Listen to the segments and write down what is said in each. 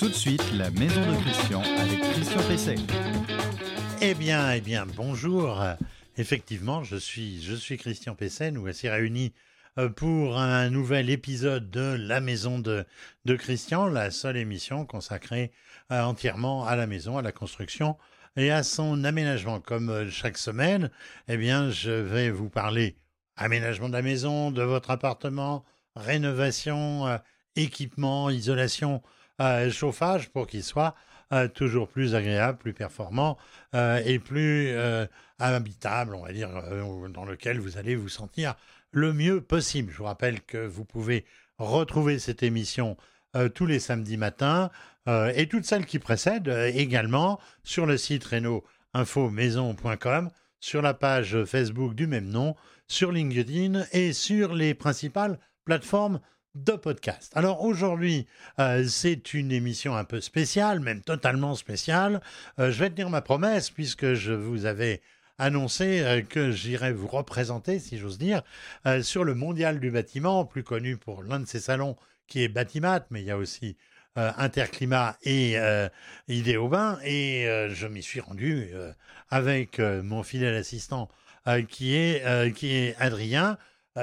Tout de suite, la maison de Christian avec Christian Pesset. Eh bien, eh bien, bonjour. Effectivement, je suis, je suis Christian Pesset. Nous voici réunis euh, pour un nouvel épisode de La Maison de, de Christian, la seule émission consacrée euh, entièrement à la maison, à la construction et à son aménagement. Comme euh, chaque semaine, eh bien, je vais vous parler aménagement de la maison, de votre appartement, rénovation, équipement, isolation chauffage pour qu'il soit euh, toujours plus agréable, plus performant euh, et plus euh, habitable, on va dire, dans lequel vous allez vous sentir le mieux possible. Je vous rappelle que vous pouvez retrouver cette émission tous les samedis matins et toutes celles qui précèdent également sur le site reno-info-maison.com, sur la page Facebook du même nom, sur LinkedIn et sur les principales plateformes de podcast. Alors aujourd'hui, euh, c'est une émission un peu spéciale, même totalement spéciale. Euh, je vais tenir ma promesse puisque je vous avais annoncé euh, que j'irais vous représenter, si j'ose dire, sur le Mondial du bâtiment, plus connu pour l'un de ses salons qui est Batimat, mais il y a aussi Interclimat et Idéobain. Et je m'y suis rendu avec mon fidèle assistant qui, est, qui est Adrien.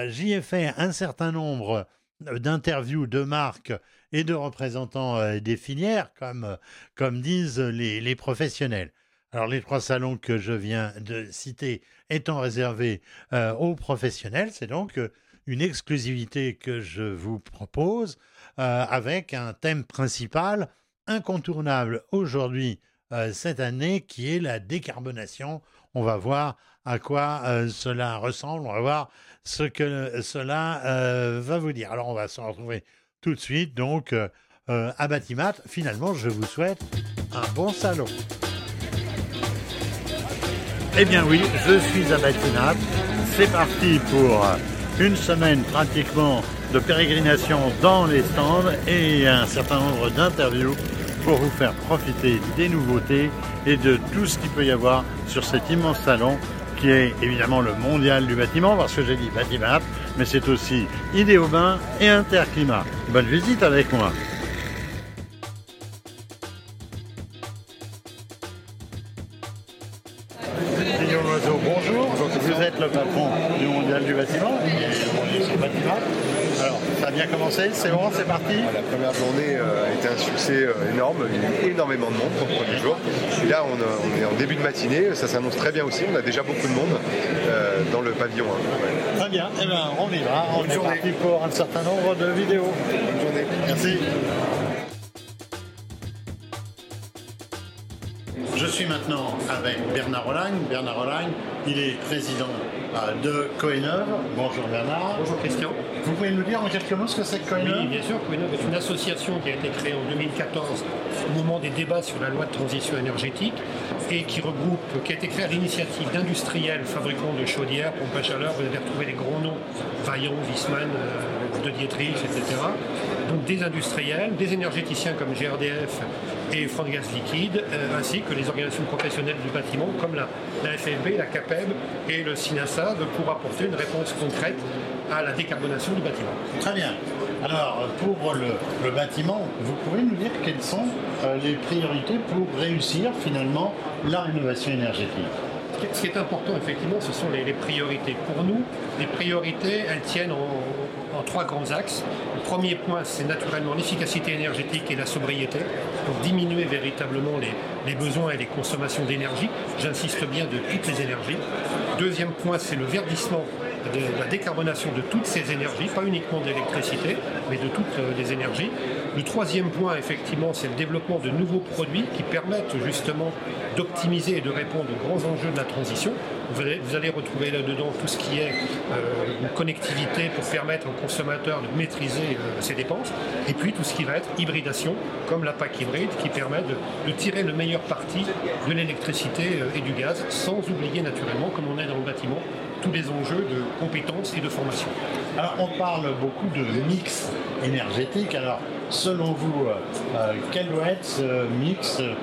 J'y ai fait un certain nombre d'interviews de marques et de représentants euh, des filières, comme, euh, comme disent les, professionnels. Alors les trois salons que je viens de citer étant réservés euh, aux professionnels, c'est donc une exclusivité que je vous propose avec un thème principal incontournable aujourd'hui cette année qui est la décarbonation. On va voir à quoi cela ressemble, on va voir ce que cela euh, va vous dire. Alors on va se retrouver tout de suite donc euh, euh, à Batimat. Finalement, je vous souhaite un bon salon. Eh bien oui, je suis à Batimat. C'est parti pour une semaine pratiquement de pérégrination dans les stands et un certain nombre d'interviews pour vous faire profiter des nouveautés et de tout ce qu'il peut y avoir sur cet immense salon qui est évidemment le mondial du bâtiment, parce que j'ai dit bâtiment, mais c'est aussi Idéobain et Interclimat. Bonne visite avec moi. Est en début de matinée, ça s'annonce très bien aussi, on a déjà beaucoup de monde euh, dans le pavillon. Très bien, eh bien, on y va, on est parti pour un certain nombre de vidéos. Bonne journée. Merci. Je suis maintenant avec Bernard Rolagne. Bernard Rolagne, il est président de Coeneuve. Bonjour Bernard. Bonjour Christian. Vous pouvez nous dire en quelques mots ce que c'est que Coeneuve Oui, bien sûr. Coeneuve est une association qui a été créée en 2014 au moment des débats sur la loi de transition énergétique et qui regroupe, qui a été créée à l'initiative d'industriels fabricants de chaudières, pompes à chaleur. Vous avez retrouvé les grands noms Vaillant, Wiesmann, euh, De Dietrich, etc. Donc des industriels, des énergéticiens comme GRDF et Front Gaz Liquide, euh, ainsi que les organisations professionnelles du bâtiment comme la, la FFB, la CAPEB et le SINASA pour apporter une réponse concrète à la décarbonation du bâtiment. Très bien. Alors, pour le, bâtiment, vous pouvez nous dire quelles sont euh, les priorités pour réussir finalement la rénovation énergétique? Ce qui est important, effectivement, ce sont les, priorités. Pour nous, les priorités, elles tiennent en, trois grands axes. Le premier point, c'est naturellement l'efficacité énergétique et la sobriété, pour diminuer véritablement les, besoins et les consommations d'énergie. J'insiste bien de toutes les énergies. Deuxième point, c'est le verdissement la décarbonation de toutes ces énergies, pas uniquement d'électricité, mais de toutes euh, les énergies. Le troisième point, effectivement, c'est le développement de nouveaux produits qui permettent justement d'optimiser et de répondre aux grands enjeux de la transition. Vous allez, retrouver là-dedans tout ce qui est euh, connectivité pour permettre aux consommateurs de maîtriser euh, ses dépenses, et puis tout ce qui va être hybridation, comme la PAC hybride, qui permet de, tirer le meilleur parti de l'électricité et du gaz, sans oublier naturellement, comme on est dans le bâtiment, tous les enjeux de compétences et de formation. Alors on parle beaucoup de mix énergétique. Alors selon vous, euh, euh, quel doit être ce mix euh,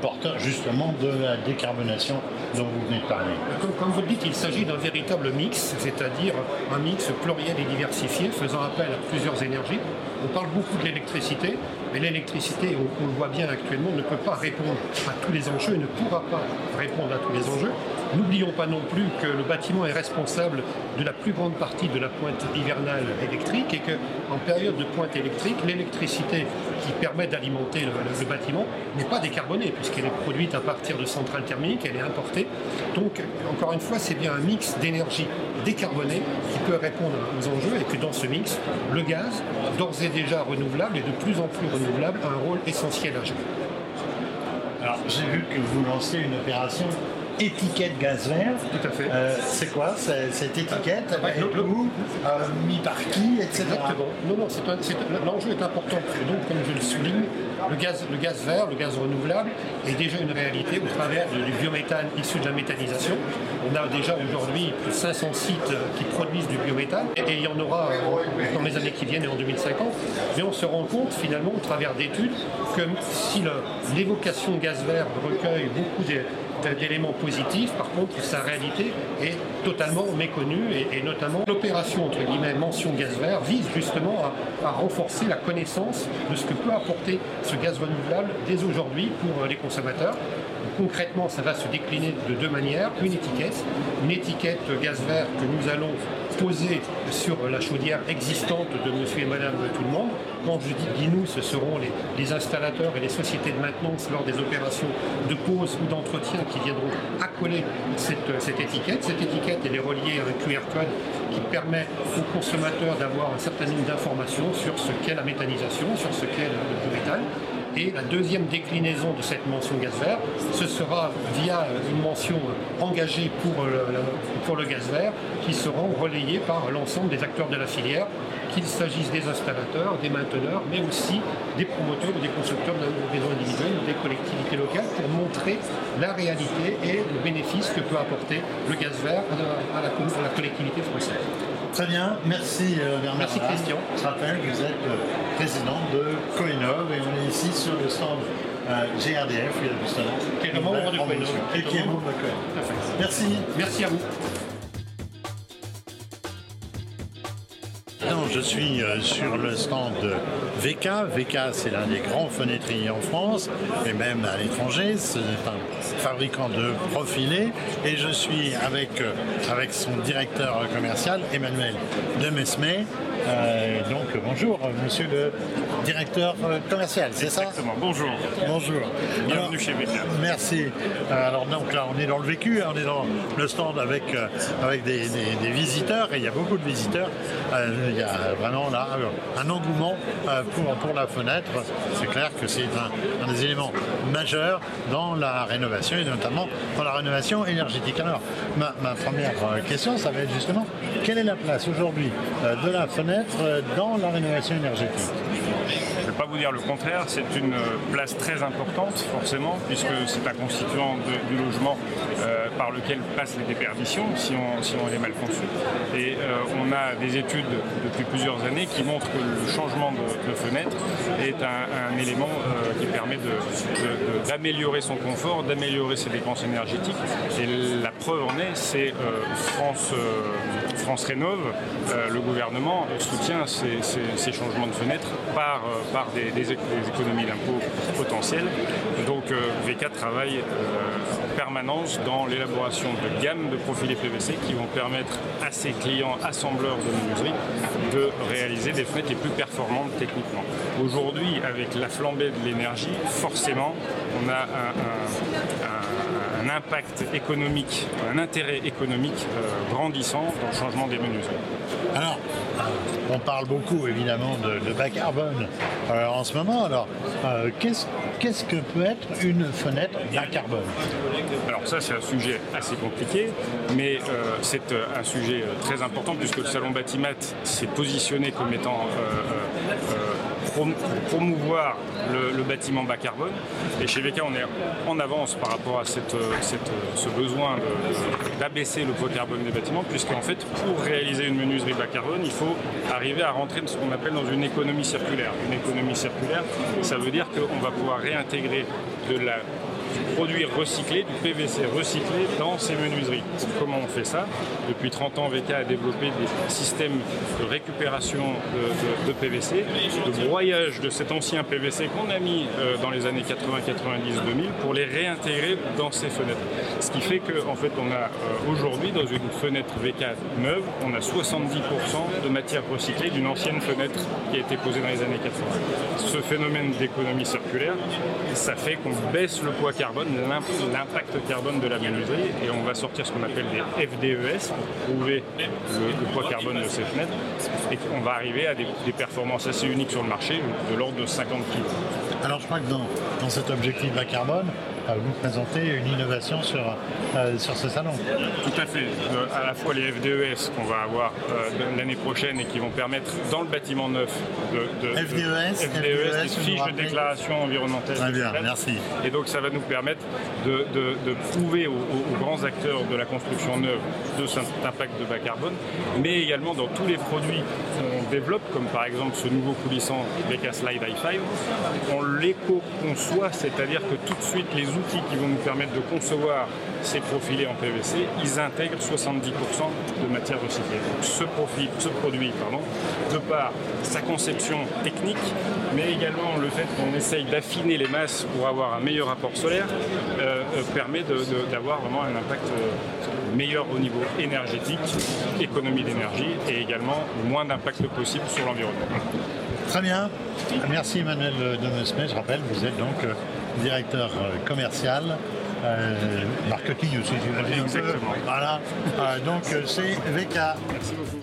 porteur justement de la décarbonation dont vous venez de parler Comme, vous le dites, il s'agit d'un véritable mix, c'est-à-dire un mix pluriel et diversifié, faisant appel à plusieurs énergies. On parle beaucoup de l'électricité, mais l'électricité, on, on le voit bien actuellement, ne peut pas répondre à tous les enjeux et ne pourra pas répondre à tous les enjeux. N'oublions pas non plus que le bâtiment est responsable de la plus grande partie de la pointe hivernale électrique et qu'en période de pointe électrique, l'électricité qui permet d'alimenter le, bâtiment n'est pas décarbonée puisqu'elle est produite à partir de centrales thermiques, elle est importée. Donc, encore une fois, c'est bien un mix d'énergie décarbonée qui peut répondre aux enjeux et que dans ce mix, le gaz, d'ores et déjà renouvelable et de plus en plus renouvelable, a un rôle essentiel à jouer. Alors, j'ai vu que vous lancez une opération étiquette gaz vert. Tout à fait. Euh, c'est quoi cette étiquette Ouais, être le- où Euh, Mis par qui Etc. Exactement. Non, non, l'enjeu est important. donc, comme je le souligne, le gaz, le gaz vert, le gaz renouvelable, est déjà une réalité au travers du biométhane issu de la méthanisation. On a déjà aujourd'hui plus de 500 sites qui produisent du biométhane et, et il y en aura dans les années qui viennent et en 2050. Mais on se rend compte finalement au travers d'études que si l'évocation gaz vert recueille beaucoup des- d'éléments positifs. Par contre, sa réalité est totalement méconnue et, notamment l'opération entre guillemets mention gaz vert vise justement à, à renforcer la connaissance de ce que peut apporter ce gaz renouvelable dès aujourd'hui pour euh, les consommateurs. Concrètement, ça va se décliner de deux manières. Une étiquette, une étiquette gaz vert que nous allons poser sur la chaudière existante de monsieur et madame tout le monde. Quand je dis nous, ce seront les, installateurs et les sociétés de maintenance lors des opérations de pose ou d'entretien qui viendront accoler cette, cette étiquette. Cette étiquette, est reliée à un QR code qui permet aux consommateurs d'avoir un certain nombre d'informations sur ce qu'est la méthanisation, sur ce qu'est le, le biométhane. Et la deuxième déclinaison de cette mention gaz vert, ce sera via une mention engagée pour le, le- pour le gaz vert qui seront relayées par l'ensemble des acteurs de la filière, qu'il s'agisse des installateurs, des mainteneurs, mais aussi des promoteurs ou des constructeurs de maisons individuelles ou des collectivités locales pour montrer la réalité et le bénéfice que peut apporter le gaz vert à la collectivité française. Très bien, merci euh, Bernard. Merci. Christian. Je rappelle que vous êtes le président de Coinov et on est ici sur le stand euh, GRDF, il y a justement. Qui est le membre de. Coinov. Et qui est membre de Coinov. Tout à fait. Merci. Merci à vous. Non, je suis euh, sur le stand de VK. VK, c'est l'un des grands fenêtriers en France et même à l'étranger. C'est un fabricant de profilés et je suis avec, euh, avec son directeur commercial, Emmanuel Demesmet. Euh, donc bonjour, monsieur le directeur euh, commercial, c'est ça Exactement. Bonjour. Bonjour. Bienvenue chez VK. Merci. Euh, Alors donc là, on est dans le vécu, hein, on est dans le stand avec, euh, avec des, des- des visiteurs, et il y a beaucoup de visiteurs. Il y a vraiment là un engouement pour, pour la fenêtre. C'est clair que c'est un, un des éléments majeurs dans la rénovation, et notamment dans la rénovation énergétique. Alors, ma, ma première question, ça va être justement, quelle est la place aujourd'hui de la fenêtre dans la rénovation énergétique? Vais pas vous dire le contraire, c'est une euh, place très importante forcément, puisque c'est un constituant du logement euh, par lequel passent les déperditions si on, si on est mal conçu. Et euh, on a des études depuis plusieurs années qui montrent que le changement de, fenêtre est un, élément qui permet d'améliorer son confort, d'améliorer ses dépenses énergétiques. Et la preuve en est, c'est France, France Rénove, euh, le gouvernement soutient ces, changements de fenêtres par, euh, des, des éc- des économies d'impôts potentielles. Donc euh, V4 travaille euh, en permanence dans l'élaboration de gammes de profilés PVC qui vont permettre à ses clients assembleurs de menuiserie de réaliser des fenêtres les plus performantes techniquement. Aujourd'hui, avec la flambée de l'énergie, forcément, on a un- un impact économique, un intérêt économique euh, grandissant dans le changement des menuiseries. Alors, on parle beaucoup évidemment de, de bas carbone euh, en ce moment. Alors, euh, qu'est-ce qu'est-ce que peut être une fenêtre bas carbone? Alors ça c'est un sujet assez compliqué, mais euh, c'est un sujet très important puisque le salon Batimat s'est positionné comme étant promouvoir le, bâtiment bas carbone. Et chez VK, on est en avance par rapport à cette, ce besoin d'abaisser le poids carbone des bâtiments, puisqu'en fait, pour réaliser une menuiserie bas carbone, il faut arriver à rentrer dans ce qu'on appelle dans une économie circulaire. Une économie circulaire, ça veut dire qu'on va pouvoir réintégrer de la produits recyclés, du PVC recyclé dans ces menuiseries. Comment on fait ça Depuis 30 ans, VK a développé des systèmes de récupération de, PVC, de broyage de cet ancien PVC qu'on a mis euh, dans les années 80, 90, 2000 pour les réintégrer dans ces fenêtres. Ce qui fait qu'en fait, on a euh, aujourd'hui, dans une fenêtre VK neuve, on a 70% de matière recyclée d'une ancienne fenêtre qui a été posée dans les années 80. Ce phénomène d'économie circulaire, ça fait qu'on baisse le poids carbone, l'impact carbone de la menuiserie, et on va sortir ce qu'on appelle des FDES pour prouver le, poids carbone de ces fenêtres, et on va arriver à des, performances assez uniques sur le marché, de l'ordre de 50 kg. Alors je crois que dans, dans cet objectif bas carbone, vous présenter une innovation sur, euh, sur ce salon. Tout à fait. Euh, à la fois les FDES qu'on va avoir euh, l'année prochaine et qui vont permettre dans le bâtiment neuf de, FDES, FDES, des fiches de déclaration environnementale. Très bien, merci. Et donc ça va nous permettre de, prouver aux, grands acteurs de la construction neuve de cet impact de bas carbone, mais également dans tous les produits qu'on développe, comme par exemple ce nouveau coulissant BK Slide i5, on l'éco-conçoit, c'est-à-dire que tout de suite les outils qui vont nous permettre de concevoir ces profilés en PVC, ils intègrent 70% de matière recyclée. ce, profil, ce produit, pardon, de par sa conception technique, mais également le fait qu'on essaye d'affiner les masses pour avoir un meilleur rapport solaire, euh, euh, permet d'avoir vraiment un impact euh, meilleur au niveau énergétique, économie d'énergie et également moins d'impact possible sur l'environnement. Très bien. Merci Emmanuel Demesmet. Je rappelle, vous êtes donc directeur euh, commercial. Euh, marketing aussi, Exactement. Voilà. Euh, donc c'est VK. Merci beaucoup.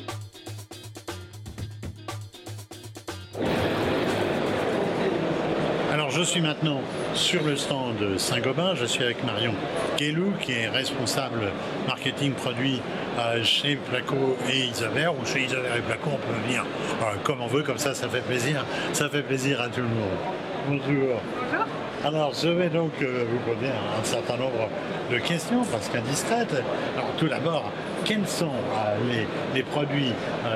Alors je suis maintenant sur le stand Saint-Gobain. Je suis avec Marion Guélou, qui est responsable marketing produit chez Placo et Isaver, ou chez Isaver et Placo, on peut venir comme on veut, comme ça, ça fait plaisir. Ça fait plaisir à tout le monde. Bonjour. Alors, je vais donc euh, vous poser un, certain nombre de questions, parce qu'indiscrètes. Alors, tout d'abord, quels sont euh, les, produits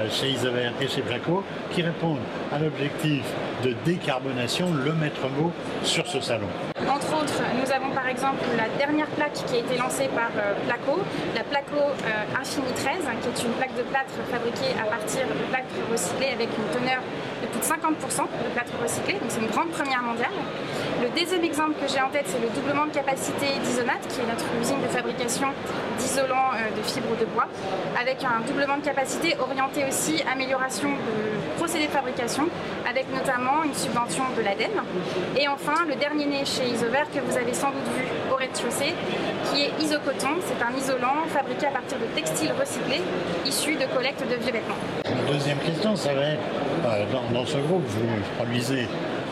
chez Isover et chez Placo qui répondent à l'objectif de décarbonation, le maître mot sur ce salon Entre autres, nous avons par exemple la dernière plaque qui a été lancée par Placo, la Placo Infini 13, qui est une plaque de plâtre fabriquée à partir de plâtre recyclé avec une teneur de plus de 50% de plâtre recyclé, donc c'est une grande première mondiale. Le deuxième exemple que j'ai en tête, c'est le doublement de capacité d'Isonat, qui est notre usine de fabrication d'isolants euh, de fibres de bois, avec un doublement de capacité orienté aussi amélioration de procédés de fabrication, avec notamment une subvention de l'ADEME. Et enfin, le dernier né chez Isover que vous avez sans doute vu au rez-de-chaussée, qui est Isocoton. C'est un isolant fabriqué à partir de textiles recyclés, issus de collecte de vieux vêtements. Deuxième question, ça va euh, dans ce groupe, vous produisez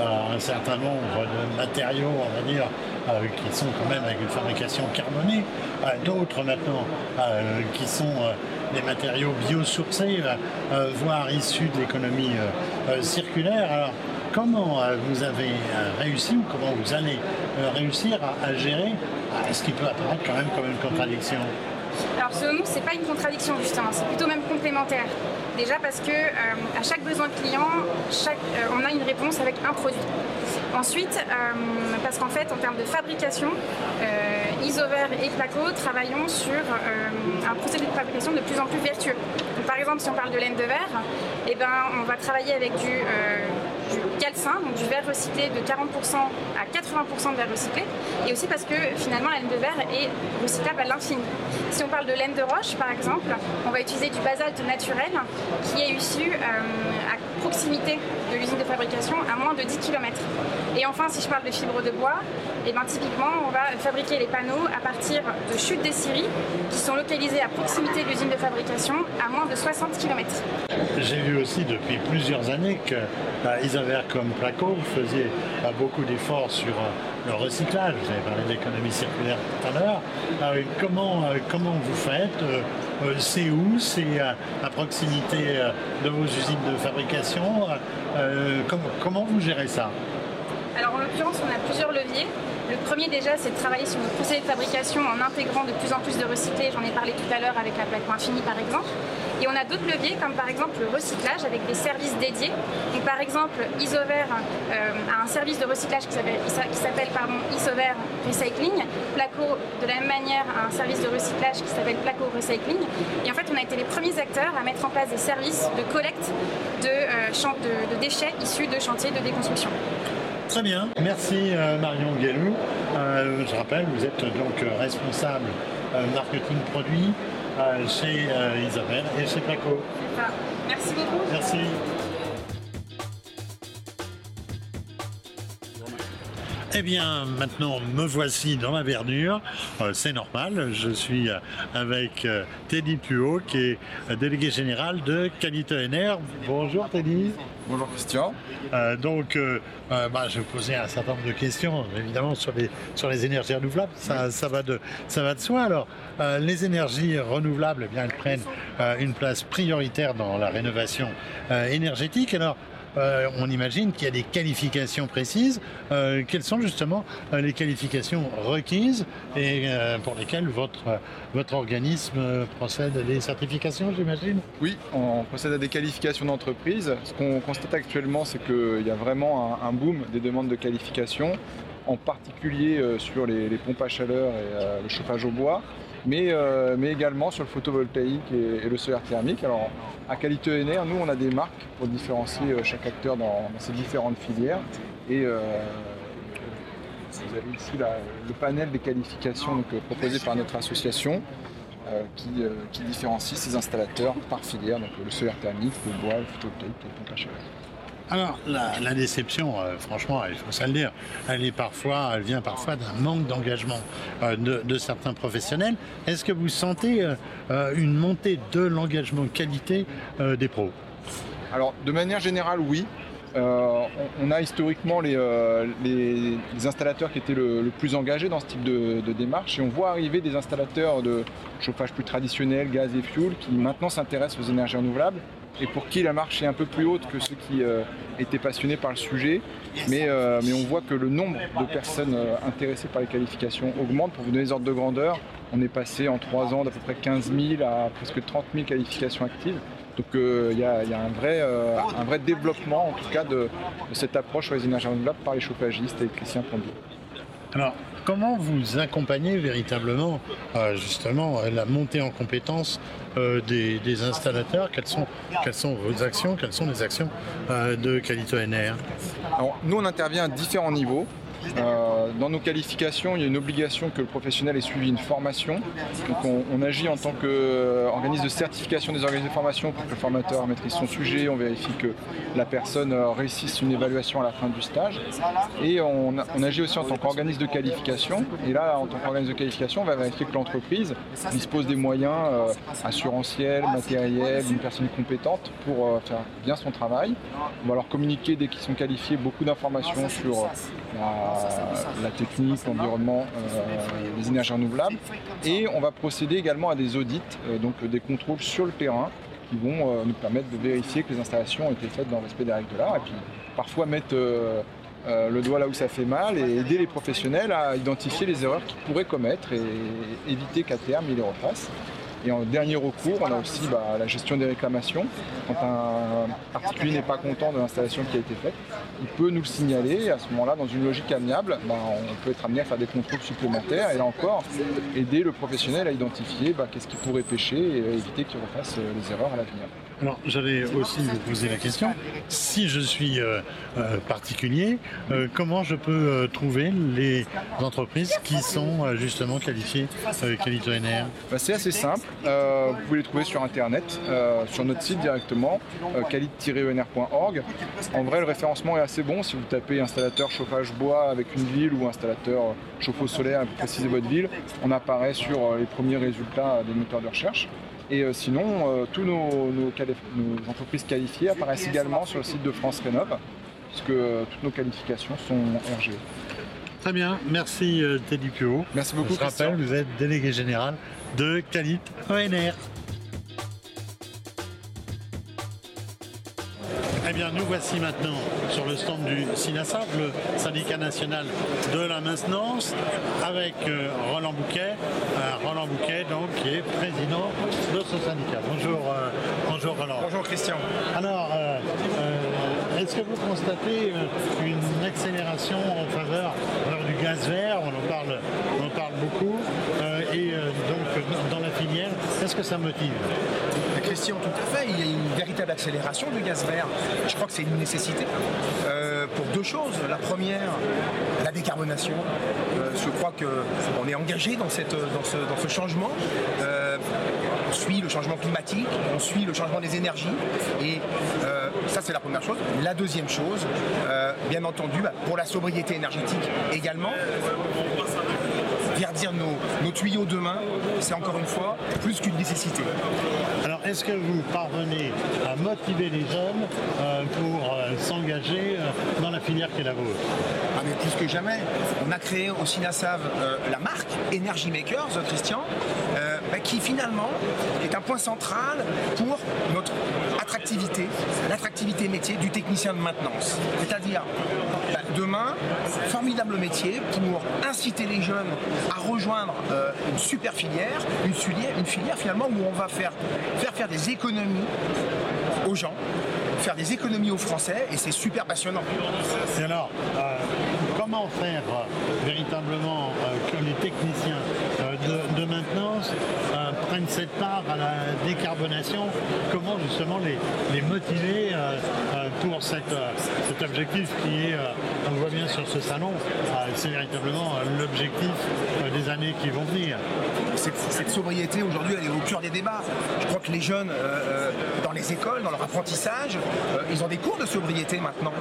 un certain nombre de matériaux, on va dire, euh, qui sont quand même avec une fabrication carbonée, euh, d'autres maintenant euh, qui sont des matériaux biosourcés, voire issus de l'économie circulaire. Alors, comment vous avez réussi ou comment vous allez réussir à, gérer ce qui peut apparaître quand même comme une contradiction? Alors selon nous, ce n'est pas une contradiction justement, c'est plutôt même complémentaire. Déjà parce que à chaque besoin de client, chaque, on a une réponse avec un produit. Ensuite, euh, parce qu'en fait, en termes de fabrication, euh, Isover et Placo travaillons sur euh, un procédé de fabrication de plus en plus vertueux. par exemple, si on parle de laine de verre, eh ben, on va travailler avec du calcin, donc du verre recyclé de 40% à 80% de verre recyclé, et aussi parce que finalement la laine de verre est recyclable à l'infini. Si on parle de laine de roche, par exemple, on va utiliser du basalte naturel qui est issu à proximité de l'usine de fabrication à moins de 10 km. Et enfin, si je parle de fibres de bois, et eh ben, typiquement, on va fabriquer les panneaux à partir de chutes des scieries qui sont localisées à proximité de l'usine de fabrication à moins de 60 km. J'ai vu aussi depuis plusieurs années que Isaver comme Placo, faisiez bah, beaucoup d'efforts sur euh, le recyclage. Vous avez parlé d'économie circulaire tout à l'heure. Comment, euh, comment vous faites euh, c'est où? C'est à, proximité euh, de vos usines de fabrication? Euh, comment vous gérez ça? Alors en l'occurrence, on a plusieurs leviers. Le premier déjà, c'est de travailler sur nos procédés de fabrication en intégrant de plus en plus de recyclés. J'en ai parlé tout à l'heure avec la plaque infini par exemple. Et on a d'autres leviers comme par exemple le recyclage avec des services dédiés. Donc par exemple, Isover euh, a un service de recyclage qui s'appelle, Isover Recycling. Placo, de la même manière, a un service de recyclage qui s'appelle Placo Recycling. Et en fait, on a été les premiers acteurs à mettre en place des services de collecte de, euh, déchets issus de chantiers de déconstruction. Très bien, merci euh, Marion Guélou. Euh, je rappelle, vous êtes donc euh, responsable euh, marketing produit euh, chez euh, Isabelle et chez Placo. Enfin, merci beaucoup. Merci. Eh bien, maintenant, me voici dans la verdure. Euh, c'est normal. Je suis avec euh, Teddy Puot, qui est euh, délégué général de Qualité NR. Bonjour Teddy. Bonjour Christian. Euh, donc, bah, je vais poser un certain nombre de questions, évidemment, sur les, sur les énergies renouvelables. Ça, ça, va, de, ça va de soi. Alors, les énergies renouvelables, eh bien, elles prennent une place prioritaire dans la rénovation énergétique. Alors, euh, on imagine qu'il y a des qualifications précises. Euh, quelles sont justement euh, les qualifications requises et pour lesquelles votre, organisme procède à des certifications, j'imagine? Oui, on procède à des qualifications d'entreprise. Ce qu'on constate actuellement, c'est qu'il y a vraiment un, boom des demandes de qualification, en particulier euh, sur les, pompes à chaleur et euh, le chauffage au bois, mais, euh, mais également sur le photovoltaïque et, le solaire thermique. Alors, à Qualité ENR, nous, on a des marques pour différencier chaque acteur dans, dans ces différentes filières. Et vous avez ici le panel des qualifications proposées par notre association. qui, différencie ces installateurs par filière, donc le solaire thermique, le bois, le photovoltaïque et le pompe à chaleur. Alors, la, déception, euh, franchement, il faut ça le dire, elle, est parfois, elle vient parfois d'un manque d'engagement euh, de, certains professionnels. Est-ce que vous sentez euh, une montée de l'engagement qualité des pros? Alors, de manière générale, oui. On, a historiquement les, installateurs qui étaient le, le plus engagés dans ce type de, de démarche et on voit arriver des installateurs de chauffage plus traditionnel, gaz et fuel, qui maintenant s'intéressent aux énergies renouvelables et pour qui la marche est un peu plus haute que ceux qui euh, étaient passionnés par le sujet. Mais, euh, mais on voit que le nombre de personnes euh, intéressées par les qualifications augmente. Pour vous donner des ordres de grandeur, on est passé en trois ans d'à peu près 15 000 à presque 30 000 qualifications actives. Donc il y, a, un, vrai, un vrai développement en tout cas de, de cette approche sur les énergies renouvelables par les chauffagistes et électriciens plombiers. Alors, comment vous accompagnez véritablement euh, justement la montée en compétences euh, des, installateurs? Quelles sont, vos actions? Quelles sont les actions euh, de Qualité NR Alors, nous, on intervient à différents niveaux. Euh, dans nos qualifications, il y a une obligation que le professionnel ait suivi une formation. Donc on, agit en tant qu'organisme de certification des organismes de formation pour que le formateur maîtrise son sujet, on vérifie que la personne euh, réussisse une évaluation à la fin du stage. Et on, agit aussi en tant qu'organisme de qualification. Et là, en tant qu'organisme de qualification, on va vérifier que l'entreprise dispose des moyens euh, assurantiels, matériels, d'une personne compétente pour euh, faire bien son travail. On va leur communiquer dès qu'ils sont qualifiés beaucoup d'informations sur euh, la technique, l'environnement, euh, les énergies renouvelables. Et on va procéder également à des audits, euh, donc euh, des contrôles sur le terrain qui vont euh, nous permettre de vérifier que les installations ont été faites dans le respect des règles de l'art et puis parfois mettre euh, euh, le doigt là où ça fait mal et aider les professionnels à identifier les erreurs qu'ils pourraient commettre et éviter qu'à terme ils les refassent. Et en dernier recours, on a aussi bah, la gestion des réclamations. Quand un particulier n'est pas content de l'installation qui a été faite, il peut nous le signaler. Et à ce moment-là, dans une logique amiable, bah, on peut être amené à faire des contrôles supplémentaires et là encore, aider le professionnel à identifier bah, qu'est-ce qu'il pourrait pêcher et éviter qu'il refasse euh, les erreurs à l'avenir. Alors, j'allais aussi vous poser la question. Si je suis euh, euh, particulier, euh, comment je peux trouver les entreprises qui sont justement qualifiées NR Bah, c'est assez simple. Vous pouvez les trouver sur internet, sur notre site directement, qualit-enr.org. En vrai, le référencement est assez bon. Si vous tapez installateur chauffage bois avec une ville ou installateur chauffe-eau solaire précisez votre ville, on apparaît sur les premiers résultats des moteurs de recherche. Et euh, sinon, euh, tous nos, nos quali- nos entreprises qualifiées apparaissent également sur le site de France Rénov, puisque euh, toutes nos qualifications sont RG. Très bien, merci Teddy Puot. Merci beaucoup, Je rappelle, vous êtes délégué général de Qualité ONR. Eh bien, nous voici maintenant sur le stand du SINASAP, le syndicat national de la maintenance, avec euh, Roland Bouquet. Euh, Roland Bouquet, donc, qui est président de ce syndicat. Bonjour, euh, bonjour Roland. Bonjour Christian. Alors, euh, euh, est-ce que vous constatez une accélération en faveur du gaz vert? On en parle, on en parle beaucoup. Et donc, dans la filière, qu'est-ce que ça motive? Christian, tout à. Il y a une véritable accélération du gaz vert. Je crois que c'est une nécessité euh, pour deux choses. La première, la décarbonation. Euh, je crois qu'on est engagé dans, cette, dans, ce, dans ce changement. Euh, on suit le changement climatique, on suit le changement des énergies. Et ça, c'est la première chose. La deuxième chose, bien entendu, bah, pour la sobriété énergétique également, verdir nos, nos tuyaux demain, c'est encore une fois plus qu'une nécessité. Alors, est-ce que vous parvenez à motiver les jeunes euh, pour euh, s'engager euh, dans la filière qui est la vôtre? Ah, mais plus que jamais, on a créé au Sinasav euh, la marque Energy Makers, Christian, euh, bah, qui finalement est un point central pour notre attractivité, métier du technicien de maintenance. C'est-à-dire, bah, demain, formidable métier pour inciter les jeunes à rejoindre euh, une super filière, une filière, finalement où on va faire, faire faire des économies aux gens, faire des économies aux Français, et c'est super passionnant. Et alors, euh, comment faire euh, véritablement que les techniciens de, de maintenance euh, cette part à la décarbonation Comment justement les, les motiver euh, euh, pour euh, cet objectif qui est, on le voit bien sur ce salon, c'est véritablement l'objectif des années qui vont venir. cette, sobriété aujourd'hui elle est au cœur des débats. Je crois que les jeunes dans les écoles, dans leur apprentissage, ils ont des cours de sobriété maintenant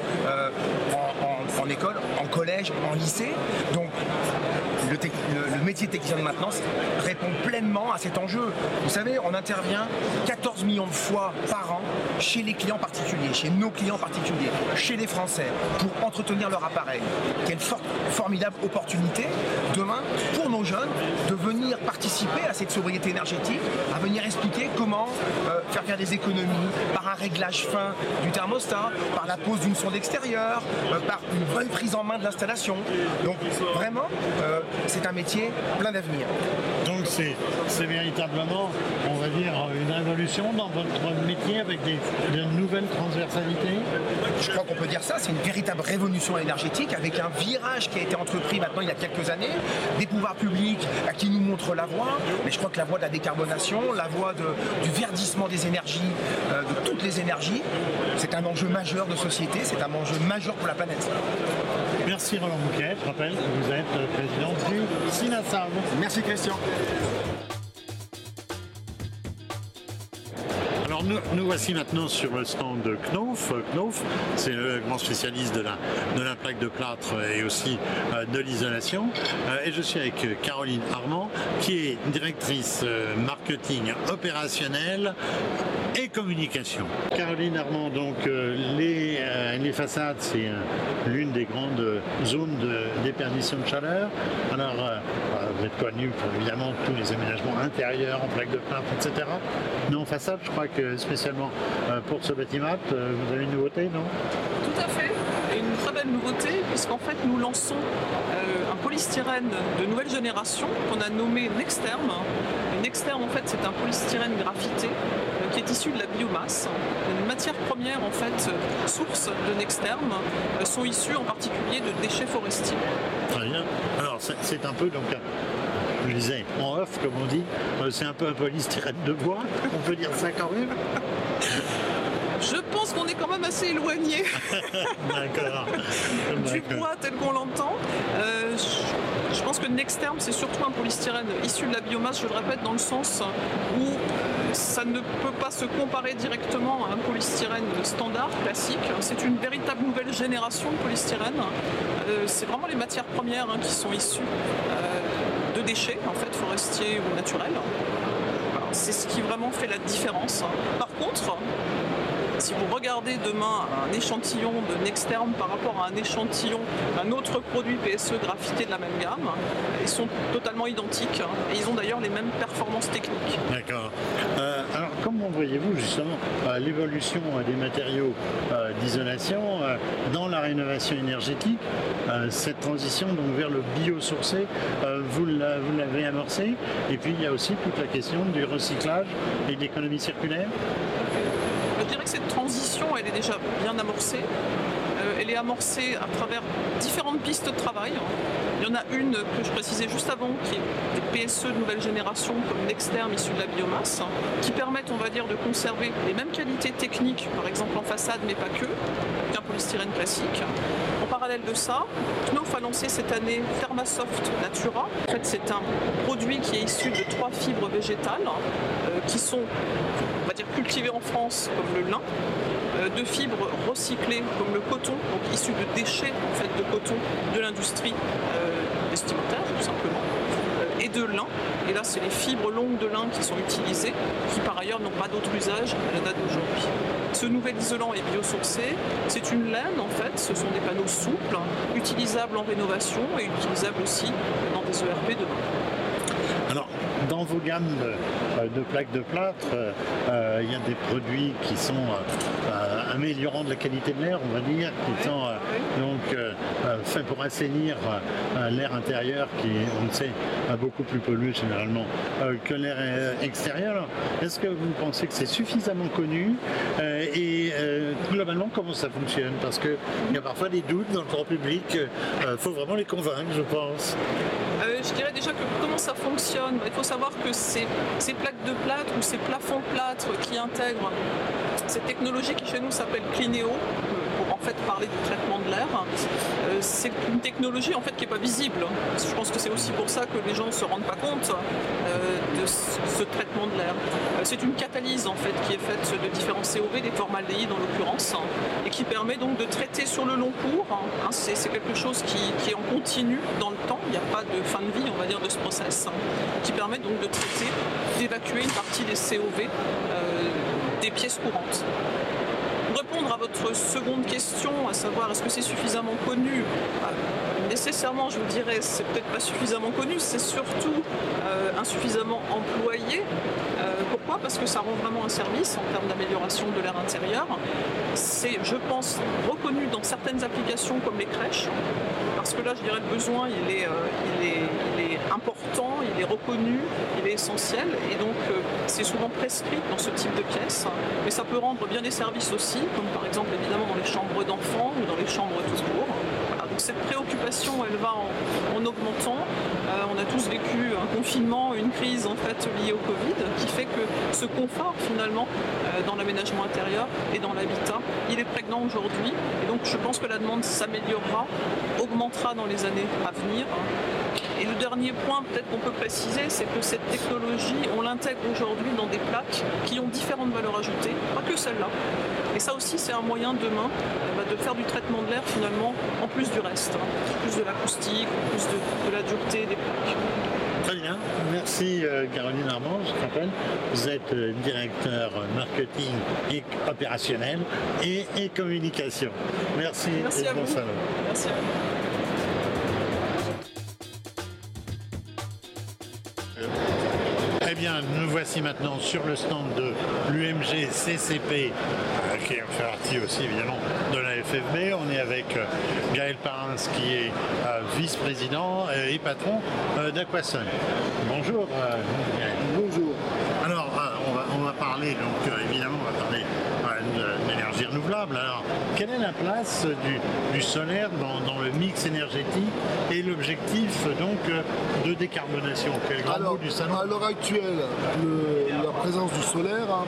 en, en- en école, en collège, en lycée. Donc le, tec- le- métier technicien de maintenance répond pleinement à cet enjeu. Vous savez, on intervient 14 millions de fois par an chez les clients particuliers, chez nos clients particuliers, chez les Français, pour entretenir leur appareil. Quelle formidable opportunité demain pour nos jeunes de venir participer à cette sobriété énergétique, à venir expliquer comment euh, faire faire des économies par un réglage fin du thermostat, par la pose d'une sonde extérieure, euh, par une bonne prise en main de l'installation. Donc vraiment, euh, c'est un métier plein d'avenir. Donc c'est véritablement, on va dire, une révolution dans votre métier avec des, de nouvelles transversalités? Je crois qu'on peut dire ça, c'est une véritable révolution énergétique avec un virage qui a été entrepris maintenant il y a quelques années, des pouvoirs publics qui nous montrent la voie, mais je crois que la voie de la décarbonation, la voie de- du verdissement des énergies, euh, de toutes les énergies, c'est un enjeu majeur de société, c'est un enjeu majeur pour la planète. Merci Roland Bouquet, je rappelle que vous êtes président SINASAV. Merci Christian. Alors nous, voici maintenant sur le stand de. Euh, Knauf, c'est le grand spécialiste de la, de la plaque de plâtre et aussi euh, de l'isolation. Euh, et je suis avec euh, Caroline Armand, qui est directrice marketing opérationnel et communication. Caroline Armand, donc les, façades, c'est l'une des grandes zones de déperdition de chaleur. Alors, vous êtes connu pour évidemment tous les aménagements intérieurs en plaque de plâtre, etc. Mais en façade, je crois que spécialement euh, pour ce bâtiment, euh, vous avez une nouveauté, non? Tout à fait. Et une très belle nouveauté, puisqu'en fait, nous lançons euh, un polystyrène de nouvelle génération qu'on a nommé Nexterm. Nexterm, en fait, c'est un polystyrène graphité euh, qui est issu de la biomasse. Les matières premières, en fait, sources de Nexterm, euh, sont issues en particulier de déchets forestiers. Très bien. Alors, c'est- c'est un peu, donc, un- je disais, en off, comme on dit, euh, c'est un peu un polystyrène de bois, on peut dire ça quand même. Je pense qu'on est quand même assez éloigné du bois tel qu'on l'entend. Euh, je, je pense que Nexterm, c'est surtout un polystyrène issu de la biomasse, je le répète, dans le sens où ça ne peut pas se comparer directement à un polystyrène standard, classique. C'est une véritable nouvelle génération de polystyrène. Euh, c'est vraiment les matières premières hein, qui sont issues euh, déchets, en fait, forestiers ou naturels. C'est ce qui vraiment fait la différence. Par contre, si vous regardez demain un échantillon de Nexterm par rapport à un échantillon d'un autre produit PSE graphité de la même gamme, ils sont totalement identiques et ils ont d'ailleurs les mêmes performances techniques. D'accord. Euh, comment voyez-vous justement euh, l'évolution euh, des matériaux euh, d'isolation dans la rénovation énergétique Cette transition donc vers le biosourcé, vous l'avez amorcé? Et puis il y a aussi toute la question du recyclage et de l'économie circulaire Je dirais que cette transition, elle est déjà bien amorcée. Elle est amorcée à travers différentes pistes de travail. Il y en a une que je précisais juste avant, qui est des PSE de nouvelle génération, comme Nexterm issus de la biomasse, qui permettent, on va dire, de conserver les mêmes qualités techniques, par exemple en façade, mais pas que, qu'un polystyrène classique. En parallèle de ça, Knauf a lancé cette année Thermasoft Natura. En fait, c'est un produit qui est issu de trois fibres végétales euh, qui sont on va dire cultivées en France comme le lin, de fibres recyclées comme le coton, donc issues de déchets en de coton de l'industrie euh, vestimentaire tout simplement, euh, et de lin. Et là, c'est les fibres longues de lin qui sont utilisées, qui par ailleurs n'ont pas d'autre usage à la date d'aujourd'hui. Ce nouvel isolant est biosourcé. C'est une laine en fait. Ce sont des panneaux souples, utilisables en rénovation et utilisables aussi dans des ERP demain. Dans vos gammes de, euh, de plaques de plâtre, euh, euh, il y a des produits qui sont améliorants de la qualité de l'air, on va dire, qui sont donc faits pour assainir l'air intérieur qui, on le sait, est beaucoup plus pollué généralement que l'air extérieur. Est-ce que vous pensez que c'est suffisamment connu et globalement comment ça fonctionne? Parce qu'il y a parfois des doutes dans le grand public. Il faut vraiment les convaincre, je pense. Je dirais déjà que comment ça fonctionne. Il faut savoir que ces, ces plaques de plâtre ou ces plafonds plâtre qui intègrent cette technologie qui chez nous s'appelle en fait parler du traitement de l'air, euh, c'est une technologie en fait qui n'est pas visible. Je pense que c'est aussi pour ça que les gens ne se rendent pas compte euh, de ce traitement de l'air. Euh, C'est une catalyse en fait qui est faite de différents COV, des formaldéhydes en l'occurrence, et qui permet donc de traiter sur le long cours. hein. C'est c'est quelque chose qui, est en continu dans le temps. Il n'y a pas de fin de vie, on va dire, de ce process, hein, qui permet donc de traiter, d'évacuer une partie des COV des pièces courantes. Répondre à votre seconde question, à savoir est-ce que c'est suffisamment connu? Nécessairement, je vous dirais, c'est peut-être pas suffisamment connu, c'est surtout euh, insuffisamment employé. Euh, pourquoi? Parce que ça rend vraiment un service en termes d'amélioration de l'air intérieur. C'est, je pense, reconnu dans certaines applications comme les crèches, parce que là, je dirais, le besoin, il est, euh, important, il est reconnu, il est essentiel, et donc euh, c'est souvent prescrit dans ce type de pièces. Mais ça peut rendre bien des services aussi, comme par exemple évidemment dans les chambres d'enfants ou dans les chambres tout court. Donc cette préoccupation, elle va en, en augmentant. Euh, on a tous vécu un confinement, une crise en fait liée au Covid, qui fait que ce confort finalement euh, dans l'aménagement intérieur et dans l'habitat, il est prégnant aujourd'hui. Et donc je pense que la demande s'améliorera, augmentera dans les années à venir. Et le dernier point peut-être qu'on peut préciser, c'est que cette technologie, on l'intègre aujourd'hui dans des plaques qui ont différentes valeurs ajoutées, pas que celle-là. Et ça aussi, c'est un moyen demain euh, bah, de faire du traitement de l'air finalement en plus du reste, hein. plus de l'acoustique, en plus de, de la dureté des plaques. Très bien, merci euh, Caroline Armand, je rappelle, vous êtes euh, directeur marketing et opérationnel et, et communication. Merci, Merci et à bon vous. salon. Merci à vous. Bien, nous voici maintenant sur le stand de l'UMG CCP, euh, qui fait partie aussi évidemment de la FFB. On est avec euh, Gaël Parins, qui est euh, vice-président et patron d'Aquasun. Bonjour Gaël. Bonjour. Alors, on, va, on va parler, donc euh, évidemment, on va parler euh, de- d'énergie renouvelable. Alors, quelle est la place du, du solaire dans, dans le mix énergétique et l'objectif donc de décarbonation? Quel grand Alors, mot du salon à l'heure actuelle, le- la présence du solaire, hein,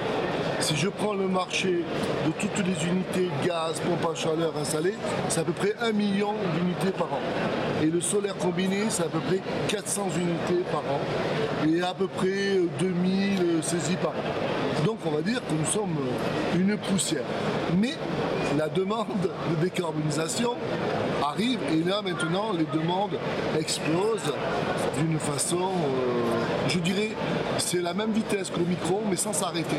si je prends le marché de toutes les unités gaz, pompe à chaleur installées, c'est à peu près 1 million d'unités par an. Et le solaire combiné, c'est à peu près 400 unités par an. Et à peu près euh, 2000 saisies par an. Donc on va dire que nous sommes une poussière. Mais la demande de décarbonisation arrive et là maintenant les demandes explosent d'une façon, euh, je dirais, c'est la même vitesse qu'au micro mais sans s'arrêter.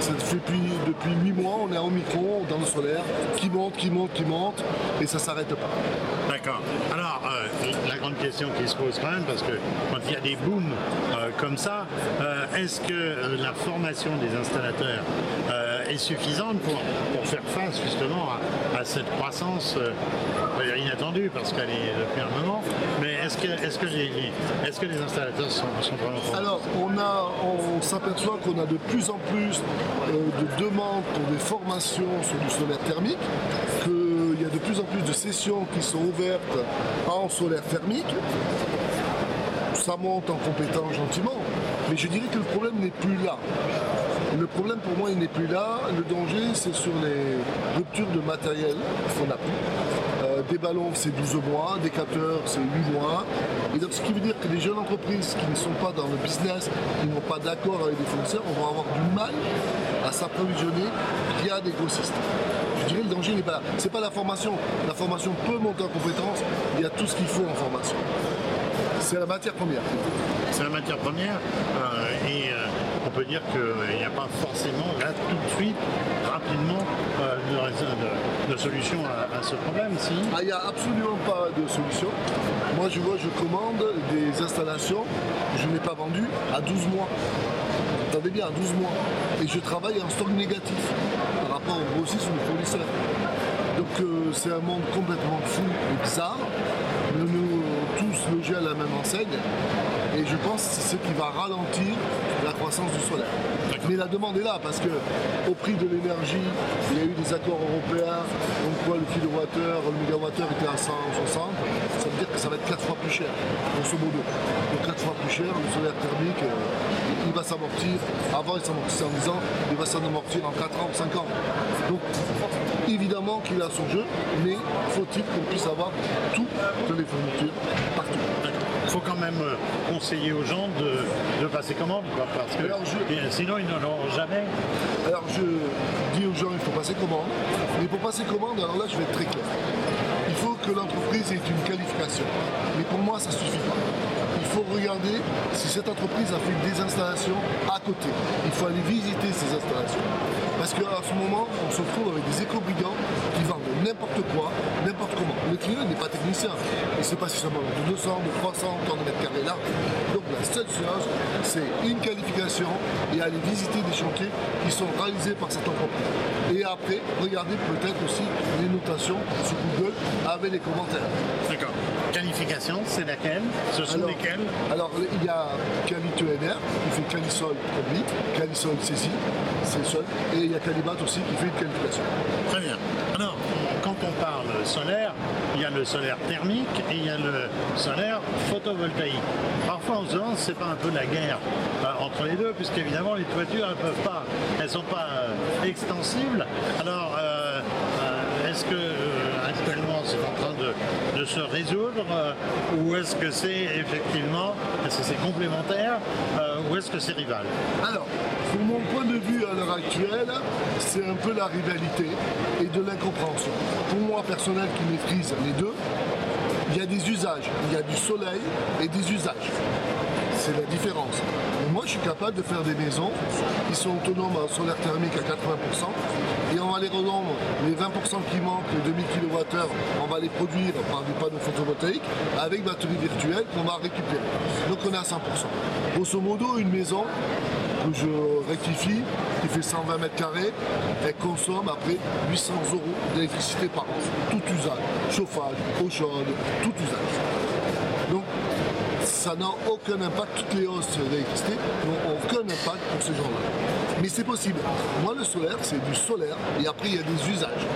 Ça fait depuis, depuis 8 mois, on est au micro, dans le solaire, qui monte, qui monte, qui monte, et ça s'arrête pas. D'accord. Alors, euh, la grande question qui se pose quand même, parce que quand il y a des booms euh, comme ça, est-ce que la formation des installateurs est suffisante pour, faire face justement à, cette croissance euh, inattendue, parce qu'elle est depuis un moment, mais est-ce que, est-ce que, est-ce que les installateurs sont, sont vraiment Alors, on, a, on s'aperçoit qu'on a de plus en plus euh, de demandes pour des formations sur du solaire thermique, qu'il y a de plus en plus de sessions qui sont ouvertes en solaire thermique. Ça monte en compétence gentiment, mais je dirais que le problème n'est plus là. Le problème pour moi, il n'est plus là. Le danger, c'est sur les ruptures de matériel qu'on a plus. Euh, des ballons, c'est 12 mois, des capteurs, c'est 8 mois. Et donc, ce qui veut dire que les jeunes entreprises qui ne sont pas dans le business, qui n'ont pas d'accord avec des fournisseurs, vont avoir du mal à s'approvisionner via des grossistes. Je dirais le danger n'est pas là. C'est pas la formation. La formation peut monter en compétence. Il y a tout ce qu'il faut en formation. C'est la matière première. C'est la matière première euh, et euh, on peut dire qu'il n'y a pas forcément là tout de suite, rapidement, euh, de, solution à, ce problème. Si Ah, Il n'y a absolument pas de solution. Moi, je vois, je commande des installations, je n'ai pas vendu à 12 mois. Attendez bien, à 12 mois. Et je travaille en stock négatif par rapport aux grossistes ou aux fournisseurs. Donc euh, c'est un monde complètement fou et bizarre. Nous nous tous logés à la même enseigne. Et je pense que c'est ce qui va ralentir la croissance du solaire. Mais la demande est là parce que au prix de l'énergie, il y a eu des accords européens, donc quoi le kilowattheure, le mégawattheure était à 160, ça veut dire que ça va être 4 fois plus cher, grosso modo. Donc 4 fois plus cher, le solaire thermique, euh, il va s'amortir, avant il s'amortissait en 10 ans, il va s'amortir en 4 ans ou 5 ans. Donc évidemment qu'il a son jeu, mais faut-il qu'on puisse avoir toutes les fournitures partout. Il faut quand même euh, conseiller aux gens de, de passer commande, quoi, parce que Alors, je- et sinon ils n'en auront jamais. Alors je dis aux gens il faut passer commande. Mais pour passer commande, alors là je vais être très clair. Il faut que l'entreprise ait une qualification. Mais pour moi ça ne suffit pas. Il faut regarder si cette entreprise a fait des installations à côté. Il faut aller visiter ces installations. Parce qu'à ce moment, on se retrouve avec des éco-brigands qui vendent n'importe quoi, n'importe comment. Le client n'est pas technicien. Il ne sait pas si ça va de 200, de 300 tant de mètres carrés là. Donc la seule chose, c'est une qualification et aller visiter des chantiers qui sont réalisés par cette entreprise. Et après, regardez peut-être aussi les notations sur Google avec les commentaires. D'accord. Qualification, c'est laquelle? Ce sont Alors, lesquelles? alors, il y a Qualité NR qui fait Calisol lui, Calisol Cécile, c'est le seul. Et il y a Calibat aussi qui fait une qualification. Très bien. Alors, quand on parle solaire, il y a le solaire thermique et il y a le solaire photovoltaïque. Parfois, on se demande c'est pas un peu la guerre euh, entre les deux, puisqu'évidemment, les toitures, elles peuvent pas, elles sont pas euh, extensibles. Alors, euh, est-ce que euh, actuellement c'est en train de, se résoudre euh, ou est-ce que c'est effectivement, est-ce que c'est complémentaire euh, ou est-ce que c'est rival? Alors, pour mon point de vue à l'heure actuelle, c'est un peu la rivalité et de l'incompréhension. Pour moi, personnel qui maîtrise les deux, il y a des usages. Il y a du soleil et des usages. C'est la différence. Moi, je suis capable de faire des maisons qui sont autonomes en solaire thermique à 80%. Et on va les revendre, les 20% qui manquent, les 2000 kWh, on va les produire par des panneaux photovoltaïques avec batterie virtuelle qu'on va récupérer. Donc on est à 100%. Grosso modo, une maison que je rectifie, qui fait 120 mètres carrés, elle consomme après 800 euros d'électricité par an. Tout usage, chauffage, eau chaude, tout usage. Ça n'a aucun impact, toutes les hausses d'électricité n'ont aucun impact pour ces gens-là. Mais c'est possible. Moi, le solaire, c'est du solaire, et après, il y a des usages.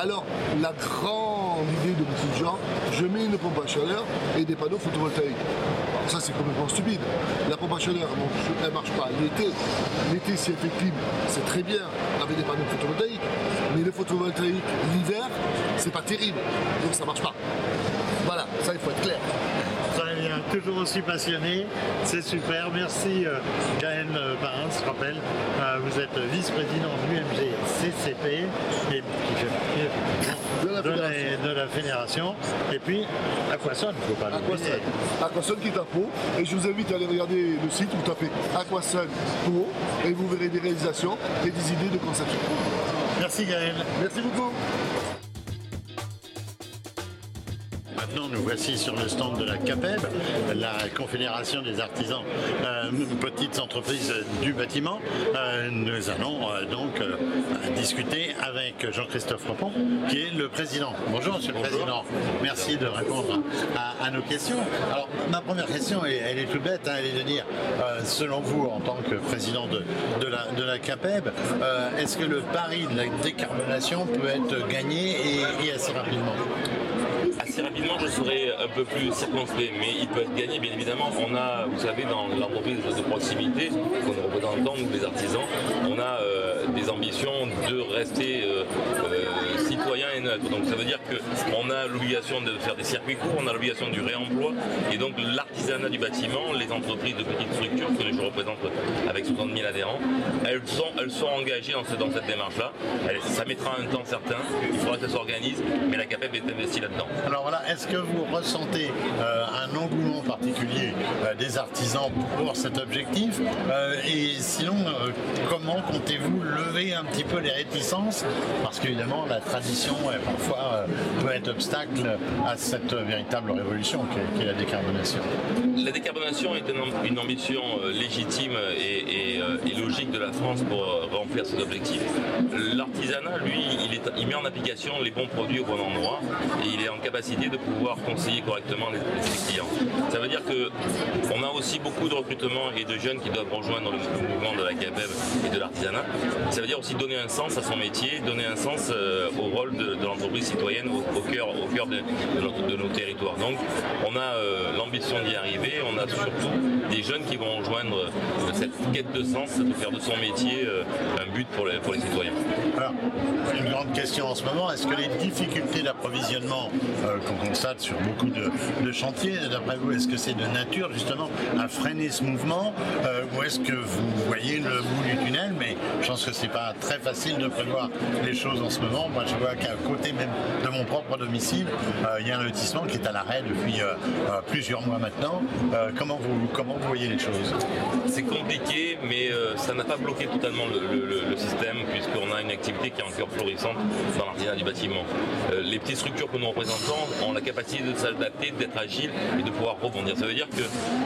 Alors, la grande idée de beaucoup de gens, je mets une pompe à chaleur et des panneaux photovoltaïques. Ça, c'est complètement stupide. La pompe à chaleur, elle ne marche pas l'été. L'été, si elle c'est très bien avec des panneaux photovoltaïques. Mais le photovoltaïque, l'hiver, c'est pas terrible. Donc ça marche pas. Voilà, ça il faut être clair. Toujours aussi passionné, c'est super. Merci euh, Gaël euh, Barins, je rappelle, euh, vous êtes vice-président de l'UMG CCP et qui fait De la de, la, de la fédération. Et puis Aquason, il ne faut pas l'oublier. Aquasun qui est à Pau. Et je vous invite à aller regarder le site, vous tapez Aquasun Pau et vous verrez des réalisations et des idées de conception. Merci Gaël. Merci beaucoup. Maintenant, nous voici sur le stand de la CAPEB, la Confédération des artisans euh, petites entreprises du bâtiment. Euh, nous allons euh, donc discuter avec Jean-Christophe Repon, qui est le président. Bonjour, Monsieur le Président. Merci de répondre à, à nos questions. Alors, ma première question, elle, elle est toute bête, hein, elle est de dire, selon vous, en tant que président de, de la, de la CAPEB, est-ce que le pari de la décarbonation peut être gagné et- et assez rapidement? Rapidement, je serai un peu plus circonspect, mais il peut être gagné, bien évidemment. On a, vous savez, dans l'entreprise de proximité, qu'on est représentant, nous les artisans, on a euh, des ambitions de rester euh, euh, citoyen et neutre. Donc ça veut dire qu'on a l'obligation de faire des circuits courts, on a l'obligation du réemploi, et donc l'artisanat du bâtiment, les entreprises de petites structures que je représente avec 60 000 adhérents, elles sont, elles sont engagées dans, ce- dans cette démarche-là. Ça mettra un temps certain, il faudra que ça s'organise, mais la CAPEB est investie là-dedans. Voilà, est-ce que vous ressentez euh, un engouement particulier euh, des artisans pour cet objectif Euh, Et sinon, comment comptez-vous lever un petit peu les réticences? Parce qu'évidemment, la tradition parfois peut être obstacle à cette véritable révolution qu'est qu'est la décarbonation. La décarbonation est une, am- une ambition légitime et, logique de la France pour remplir cet objectif. L'artisanat, lui, il, il met en application les bons produits au bon endroit et il est en capacité de pouvoir conseiller correctement les, ses clients. Ça veut dire que on a aussi beaucoup de recrutement et de jeunes qui doivent rejoindre le mouvement de la CAPEB et de l'artisanat. Ça veut dire aussi donner un sens à son métier, donner un sens euh, au rôle de, l'entreprise citoyenne au, cœur, au cœur de, nos territoires. Donc, on a euh, l'ambition d'y arriver. On a surtout des jeunes qui vont rejoindre euh, cette quête de sens, de faire de son métier un but pour les, pour les citoyens. Alors, une grande question en ce moment, est-ce que les difficultés d'approvisionnement qu'on constate sur beaucoup de, chantiers, d'après vous, est-ce que c'est de nature justement à freiner ce mouvement euh, ou est-ce que vous voyez le bout du tunnel Mais je pense que c'est pas très facile de prévoir les choses en ce moment. Moi, je vois qu'à côté même de mon propre domicile, euh, il y a un lotissement qui est à l'arrêt depuis euh, plusieurs mois maintenant. Comment, vous, comment vous voyez les choses? C'est compliqué, mais ça n'a pas bloqué totalement le, système, puisqu'on a une activité qui est encore florissante dans l'artisanat du bâtiment. Les petites structures que nous représentons ont la capacité de s'adapter, d'être agiles et de pouvoir rebondir. Ça veut dire que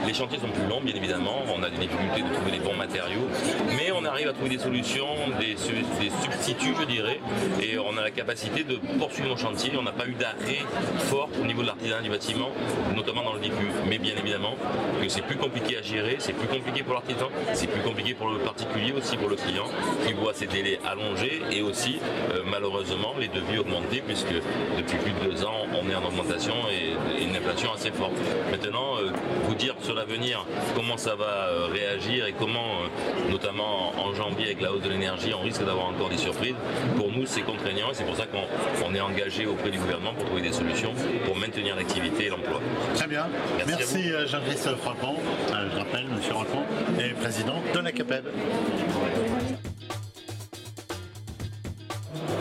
les chantiers sont plus longs, bien évidemment, on a des difficultés de trouver les bons matériaux, mais on arrive à trouver des solutions, des, su- des substituts, je dirais, et on a la capacité de poursuivre nos chantiers. On n'a pas eu d'arrêt fort au niveau de l'artisanat du bâtiment, notamment dans le DIPU. Mais bien évidemment que c'est plus compliqué à gérer, c'est plus compliqué pour l'artisan, c'est plus compliqué pour le particulier aussi pour le client qui voit ses délais allongés et aussi euh, malheureusement les devis augmenter puisque depuis plus de deux ans on est en augmentation et, et une inflation assez forte. Maintenant, euh, vous dire sur l'avenir comment ça va euh, réagir et comment, euh, notamment en janvier avec la hausse de l'énergie, on risque d'avoir encore des surprises. Pour nous, c'est contraignant et c'est pour ça qu'on on est engagé auprès du gouvernement pour trouver des solutions pour maintenir l'activité et l'emploi. Très bien. Merci Merci, Jean-Christophe Rampon. Je rappelle, Monsieur Rampon est président de la CAPEB.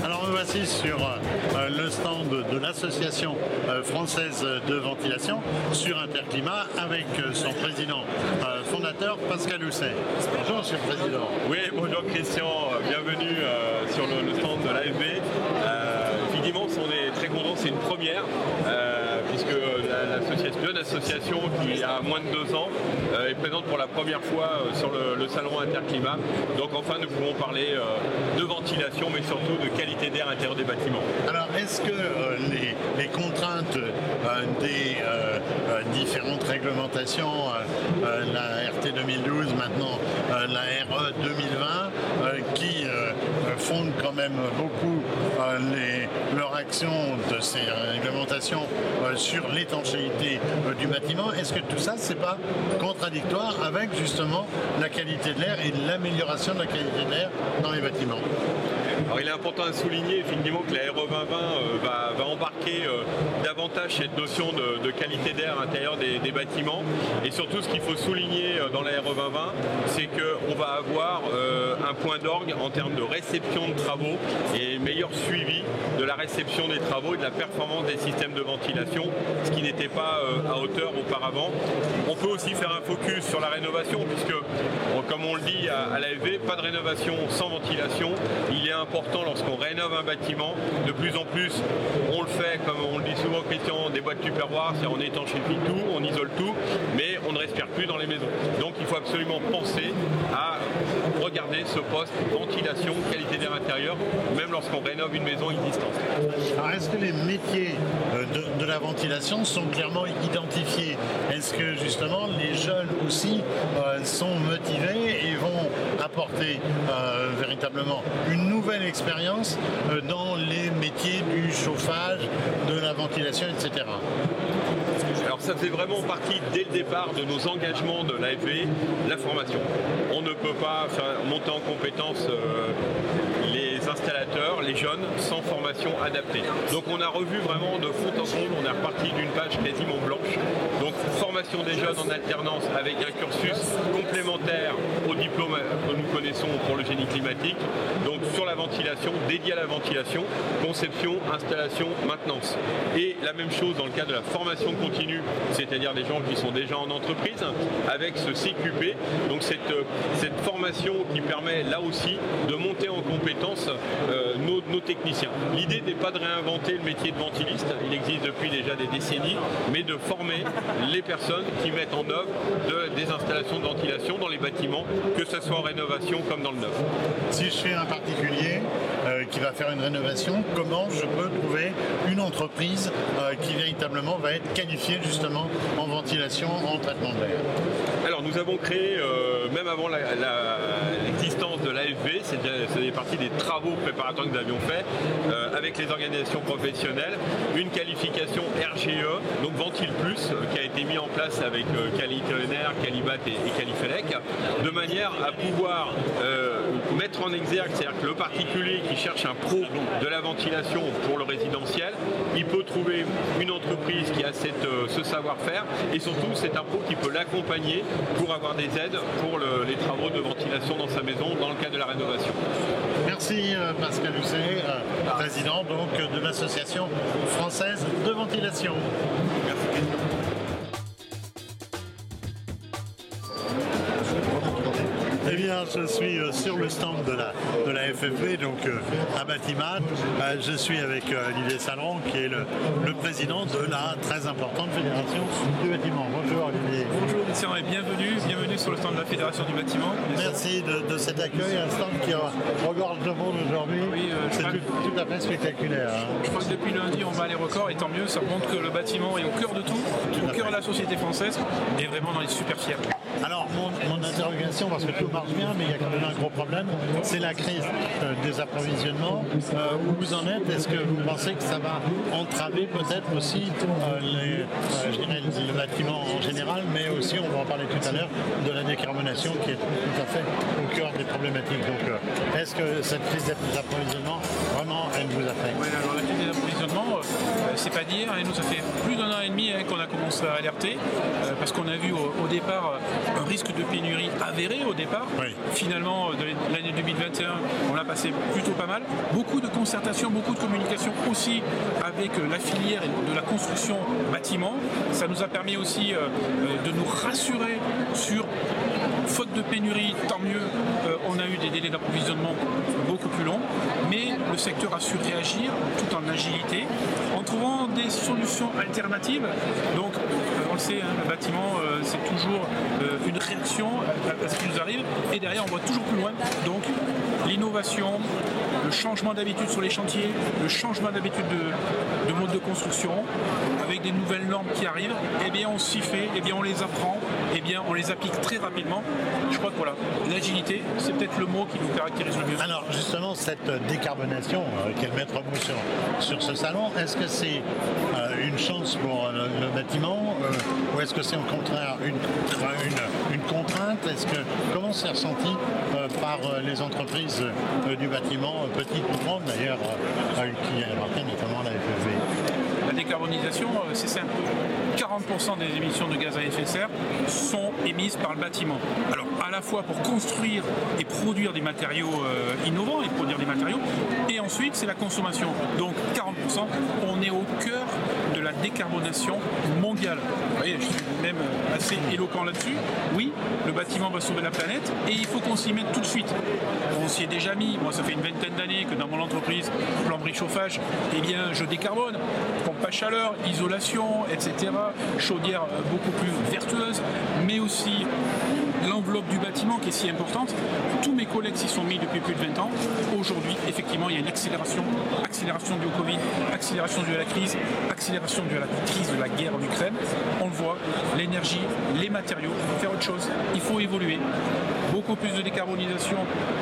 Alors nous voici sur euh, le stand de l'association euh, française de ventilation sur Interclimat avec euh, son président fondateur Pascal Housset. Bonjour Monsieur le Président. Oui, bonjour Christian, bienvenue sur le, le stand de l'AFB. Effectivement, on est très contents, c'est une première, euh, puisque la- l'association, jeune association qui a moins de deux ans euh, est présente pour la première fois euh, sur le, salon Interclimat. Donc enfin, nous pouvons parler euh, de ventilation, mais surtout de qualité d'air à l'intérieur des bâtiments. Alors, est-ce que les, contraintes des différentes réglementations, la RT 2012, maintenant la RE 2020, euh, qui fondent quand même beaucoup euh, leur action de ces réglementations euh, sur l'étanchéité euh, du bâtiment, est-ce que tout ça, c'est pas contradictoire avec justement la qualité de l'air et l'amélioration de la qualité de l'air dans les bâtiments? Alors il est important de souligner effectivement que la RE 2020 euh, va, embarquer euh, davantage cette notion de, qualité d'air à l'intérieur des, bâtiments. Et surtout ce qu'il faut souligner euh, dans la RE 2020, c'est qu'on va avoir euh, un point d'orgue en termes de réception de travaux et meilleur suivi de la réception des travaux et de la performance des systèmes de ventilation, ce qui n'était pas à hauteur auparavant. On peut aussi faire un focus sur la rénovation, puisque, comme on le dit à, à l'AFV, pas de rénovation sans ventilation. Il est lorsqu'on rénove un bâtiment, de plus en plus, on le fait, comme on le dit souvent, Christian, des boîtes tupperware, c'est-à-dire on étanchéfie tout, on isole tout, mais on ne respire plus dans les maisons. Donc il faut absolument penser à regarder ce poste ventilation, qualité d'air intérieur, même lorsqu'on rénove une maison existante. Alors, est-ce que les métiers euh, de, de la ventilation sont clairement identifiés? Est-ce que justement les jeunes aussi euh, sont motivés et vont apporter euh, véritablement une nouvelle expérience euh, dans les métiers du chauffage, de la ventilation, etc. Alors ça faisait vraiment partie dès le départ de nos engagements de l'AFV, la formation. On ne peut pas faire monter en compétence euh, les installateurs, les jeunes, sans formation adaptée. Donc on a revu vraiment de fond en comble, on est reparti d'une page quasiment blanche. Donc formation des jeunes en alternance avec un cursus complémentaire au diplôme que nous connaissons pour le génie climatique. Donc sur la ventilation, dédié à la ventilation, conception, installation, maintenance. Et la même chose dans le cadre de la formation continue, c'est-à-dire des gens qui sont déjà en entreprise, avec ce CQP, donc cette, euh, cette formation qui permet là aussi de monter en compétence euh, nos, nos techniciens. L'idée n'est pas de réinventer le métier de ventiliste, il existe depuis déjà des décennies, mais de former les personnes qui mettent en œuvre de- des installations de ventilation dans les bâtiments, que ce soit en rénovation comme dans le neuf. Si je suis un particulier euh, qui va faire une rénovation, comment je peux trouver une entreprise euh, qui véritablement va être qualifiée justement en ventilation, en traitement de l'air? Alors nous avons créé, euh, même avant l'existence de l'AFV, c'est partie des travaux préparatoires que nous avions fait euh, avec les organisations professionnelles, une qualification RGE, donc Ventile Plus, qui a été mis en place avec euh, Cali Culinaire, Calibat et, et Califelec, de manière à pouvoir euh, mettre en exergue, c'est-à-dire que le particulier qui cherche un pro de la ventilation pour le résidentiel, il peut trouver une entreprise qui a cette, euh, ce savoir-faire et surtout c'est un pro qui peut l'accompagner pour avoir des aides pour le- les travaux de ventilation dans sa maison dans le cadre de la rénovation. Merci Pascal Housset, président donc de l'association française de ventilation. Bien, je suis euh, sur le stand de la, de la FFB, donc euh, à Batimat. Euh, je suis avec Olivier Salron, qui est le, le président de la très importante Fédération du bâtiment. Bonjour Olivier. Bonjour Christian et bienvenue, bienvenue sur le stand de la Fédération du bâtiment. Merci de, de cet accueil, un stand qui regorge de monde aujourd'hui. Oui, euh, C'est tout, tout à fait spectaculaire. hein. Je crois que depuis lundi on bat les records et tant mieux, ça montre que le bâtiment est au cœur de tout, au cœur de la société française et vraiment on est super fiers. Alors, mon, interrogation, parce que tout marche bien, mais il y a quand même un gros problème, c'est la crise euh, des approvisionnements. Euh, où vous en êtes? Est-ce que vous pensez que ça va entraver peut-être aussi euh, le bâtiment en général, mais aussi, on va en parler tout à l'heure, de la décarbonation qui est tout à fait au cœur des problématiques. Donc, est-ce que cette crise des approvisionnements, vraiment, elle vous affecte euh, c'est pas d'hier, hein, nous ça fait plus d'un an et demi hein, qu'on a commencé à alerter, euh, parce qu'on a vu au, départ euh, un risque de pénurie avéré au départ. Finalement, de l'année 2021, on l'a passé plutôt pas mal. Beaucoup de concertation, beaucoup de communication aussi avec la filière et de la construction bâtiment. Ça nous a permis aussi de nous rassurer sur Faute de pénurie, tant mieux, on a eu des délais d'approvisionnement beaucoup plus longs, le secteur a su réagir tout en agilité, en trouvant des solutions alternatives. Donc, euh, on le sait, hein, le bâtiment, euh, c'est toujours euh, une réaction à ce qui nous arrive, et derrière, on voit toujours plus loin. Donc, l'innovation, le changement d'habitude sur les chantiers, le changement d'habitude de, de mode de construction, avec des nouvelles normes qui arrivent, eh bien on s'y fait, eh bien on les apprend, eh bien on les applique très rapidement. Je crois que voilà, l'agilité, c'est peut-être le mot qui nous caractérise le mieux. Alors justement, cette décarbonation, euh, qui est le maître sur, sur ce salon, est-ce que c'est euh, une chance pour le, bâtiment euh, ou est-ce que c'est au contraire une, une, une contrainte? Est-ce que comment c'est ressenti euh, par les entreprises? Entreprises euh, du bâtiment, euh, petites ou grandes d'ailleurs, euh, euh, qui appartiennent notamment à la FFV La décarbonisation, euh, c'est simple. 40% des émissions de gaz à effet de serre sont émises par le bâtiment. Alors, à la fois pour construire et produire des matériaux euh, innovants et produire des matériaux, et ensuite, c'est la consommation. Donc, 40%, on est au cœur décarbonation mondiale. Je suis même euh, assez éloquent là-dessus. Oui, le bâtiment va sauver la planète et il faut qu'on s'y mette tout de suite. On s'y est déjà mis. Moi, ça fait une vingtaine d'années que dans mon entreprise, plomberie chauffage, eh bien, je décarbone. Pompe à chaleur, isolation, etc. Chaudière euh, beaucoup plus vertueuse, mais aussi l'enveloppe du bâtiment qui est si importante. Tous mes collègues s'y sont mis depuis plus de 20 ans. Aujourd'hui, effectivement, il y a une accélération, accélération du Covid, accélération due à la crise, accélération due à la crise de la guerre en Ukraine. On le voit, l'énergie, les matériaux, il faut faire autre chose. Il faut évoluer. Beaucoup plus de décarbonisation,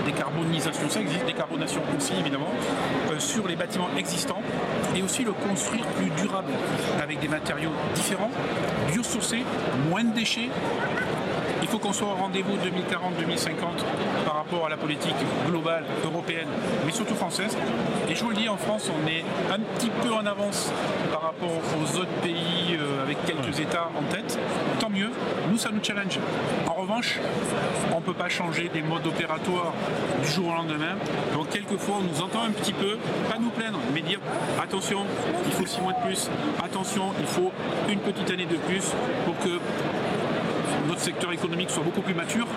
décarbonisation, ça existe, décarbonation aussi évidemment, euh, sur les bâtiments existants et aussi le construire plus durable avec des matériaux différents, biosourcés, moins de déchets, il faut qu'on soit au rendez-vous 2040-2050 par rapport à la politique globale européenne, mais surtout française. Et je vous le dis, en France, on est un petit peu en avance par rapport aux autres pays euh, avec quelques États en tête. Tant mieux, nous, ça nous challenge. En revanche, on ne peut pas changer des modes opératoires du jour au lendemain. Donc, quelquefois, on nous entend un petit peu, pas nous plaindre, mais dire attention, il faut six mois de plus, attention, il faut une petite année de plus pour que notre secteur économique soit beaucoup plus mature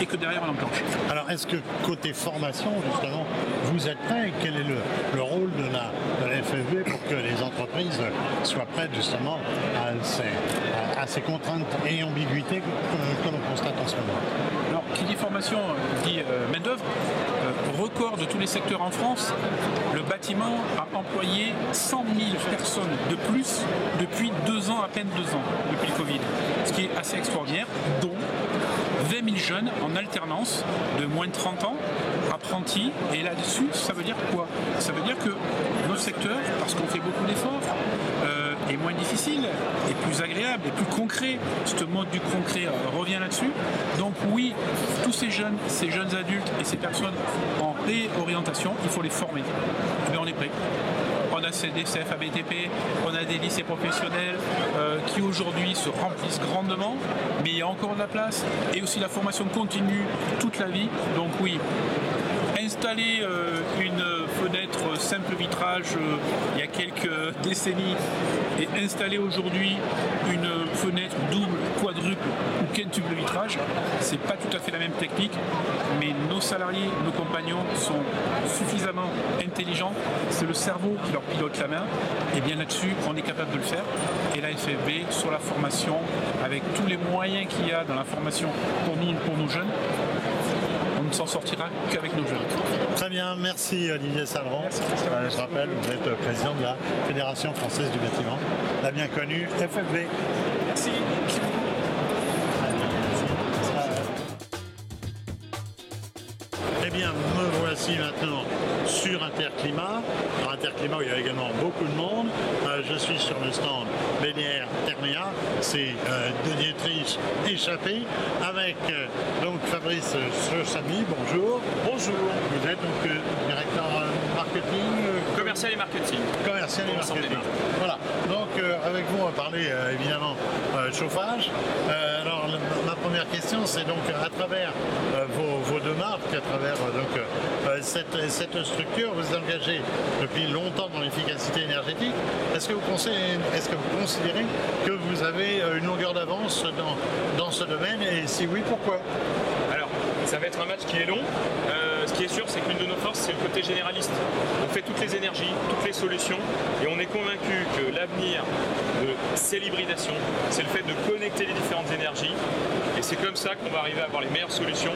et que derrière on enclenche. Alors, est-ce que côté formation, justement, vous êtes prêts Quel est le, le rôle de la, de la FFV pour que les entreprises soient prêtes, justement, à ces, à- à ces contraintes et ambiguïtés que, que l'on constate en ce moment? Alors, qui dit formation dit euh, main-d'œuvre. Record de tous les secteurs en France, le bâtiment a employé 100 000 personnes de plus depuis deux ans, à peine deux ans, depuis le Covid. Ce qui est assez extraordinaire, dont 20 000 jeunes en alternance de moins de 30 ans, apprentis. Et là-dessus, ça veut dire quoi? Ça veut dire que notre secteur, parce qu'on fait beaucoup d'efforts, est moins difficile, est plus agréable, est plus concret. Ce mode du concret euh, revient là-dessus. Donc oui, tous ces jeunes, ces jeunes adultes et ces personnes en réorientation, il faut les former. Eh bien, on est prêt. On a ces DCF à BTP, on a des lycées professionnels euh, qui aujourd'hui se remplissent grandement, mais il y a encore de la place. Et aussi la formation continue toute la vie. Donc oui, installer euh, une simple vitrage euh, il y a quelques décennies et installer aujourd'hui une fenêtre double, quadruple ou quintuple vitrage, c'est pas tout à fait la même technique, mais nos salariés, nos compagnons sont suffisamment intelligents, c'est le cerveau qui leur pilote la main, et bien là-dessus, on est capable de le faire. Et la FFB, sur la formation, avec tous les moyens qu'il y a dans la formation pour nous, pour nos jeunes, ne s'en sortira qu'avec nos jeunes. Très bien, merci Olivier Salron. Euh, je rappelle, vous êtes président de la Fédération française du bâtiment, la bien connue FFB. Merci. Eh bien, me voici maintenant sur Interclimat. Sur Interclimat, où il y a également beaucoup de monde. Euh, je suis sur le stand BDR Termea. C'est euh, Denis Triche échappé avec euh, donc Fabrice Chami. Bonjour. Bonjour. Vous êtes donc euh, directeur euh, marketing. Commercial et marketing. Commercial et marketing. Voilà. Donc euh, avec vous, on va parler euh, évidemment euh, chauffage. Alors la- ma première question, c'est donc à travers vos, vos deux marques, à travers donc cette, cette structure, vous engagé depuis longtemps dans l'efficacité énergétique. Est-ce que vous conseillez- est-ce que vous considérez que vous avez une longueur d'avance dans, dans ce domaine? Et si oui, pourquoi? Alors, ça va être un match qui est long. Euh, ce qui est sûr, c'est qu'une de nos forces, c'est le côté généraliste. On fait toutes les énergies, toutes les solutions, et on est convaincu que l'avenir, c'est l'hybridation, c'est le fait de connecter les différentes énergies, et c'est comme ça qu'on va arriver à avoir les meilleures solutions,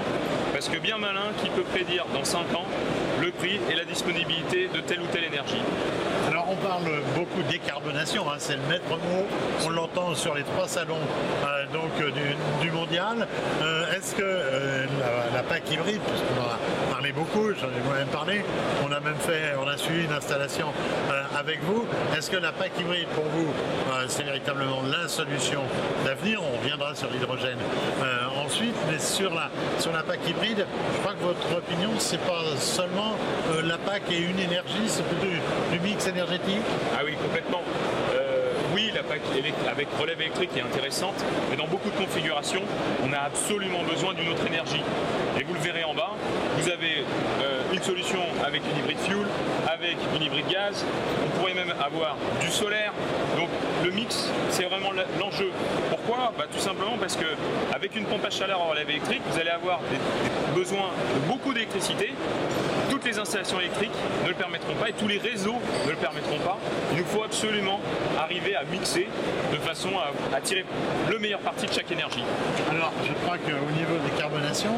parce que bien malin, qui peut prédire dans 5 ans le prix et la disponibilité de telle ou telle énergie. On parle beaucoup de décarbonation, hein, c'est le maître mot. On l'entend sur les trois salons euh, donc, euh, du, mondial. Euh, Est-ce que la, PAC hybride, puisqu'on en a parlé beaucoup, j'en ai moi-même parlé, on a même fait, on a suivi une installation avec vous. Est-ce que la PAC hybride pour vous, c'est véritablement la solution d'avenir? On reviendra sur l'hydrogène ensuite, mais sur la, sur la PAC hybride, je crois que votre opinion, c'est pas seulement la PAC et une énergie, c'est plutôt du mix énergétique Ah oui, complètement. Euh, oui, la PAC avec relève électrique est intéressante, mais dans beaucoup de configurations, on a absolument besoin d'une autre énergie. Et vous le verrez en bas, vous avez euh, une solution avec une hybride fuel, avec une hybride gaz, on pourrait même avoir du solaire. Donc le mix, c'est vraiment l'enjeu. Pourquoi? Bah, Tout simplement parce que avec une pompe à chaleur en relève électrique, vous allez avoir des, besoins de beaucoup d'électricité. Toutes les installations électriques ne le permettront pas et tous les réseaux ne le permettront pas. Il nous faut absolument arriver à mixer de façon à, à tirer le meilleur parti de chaque énergie. Alors, je crois qu'au niveau des carbonations,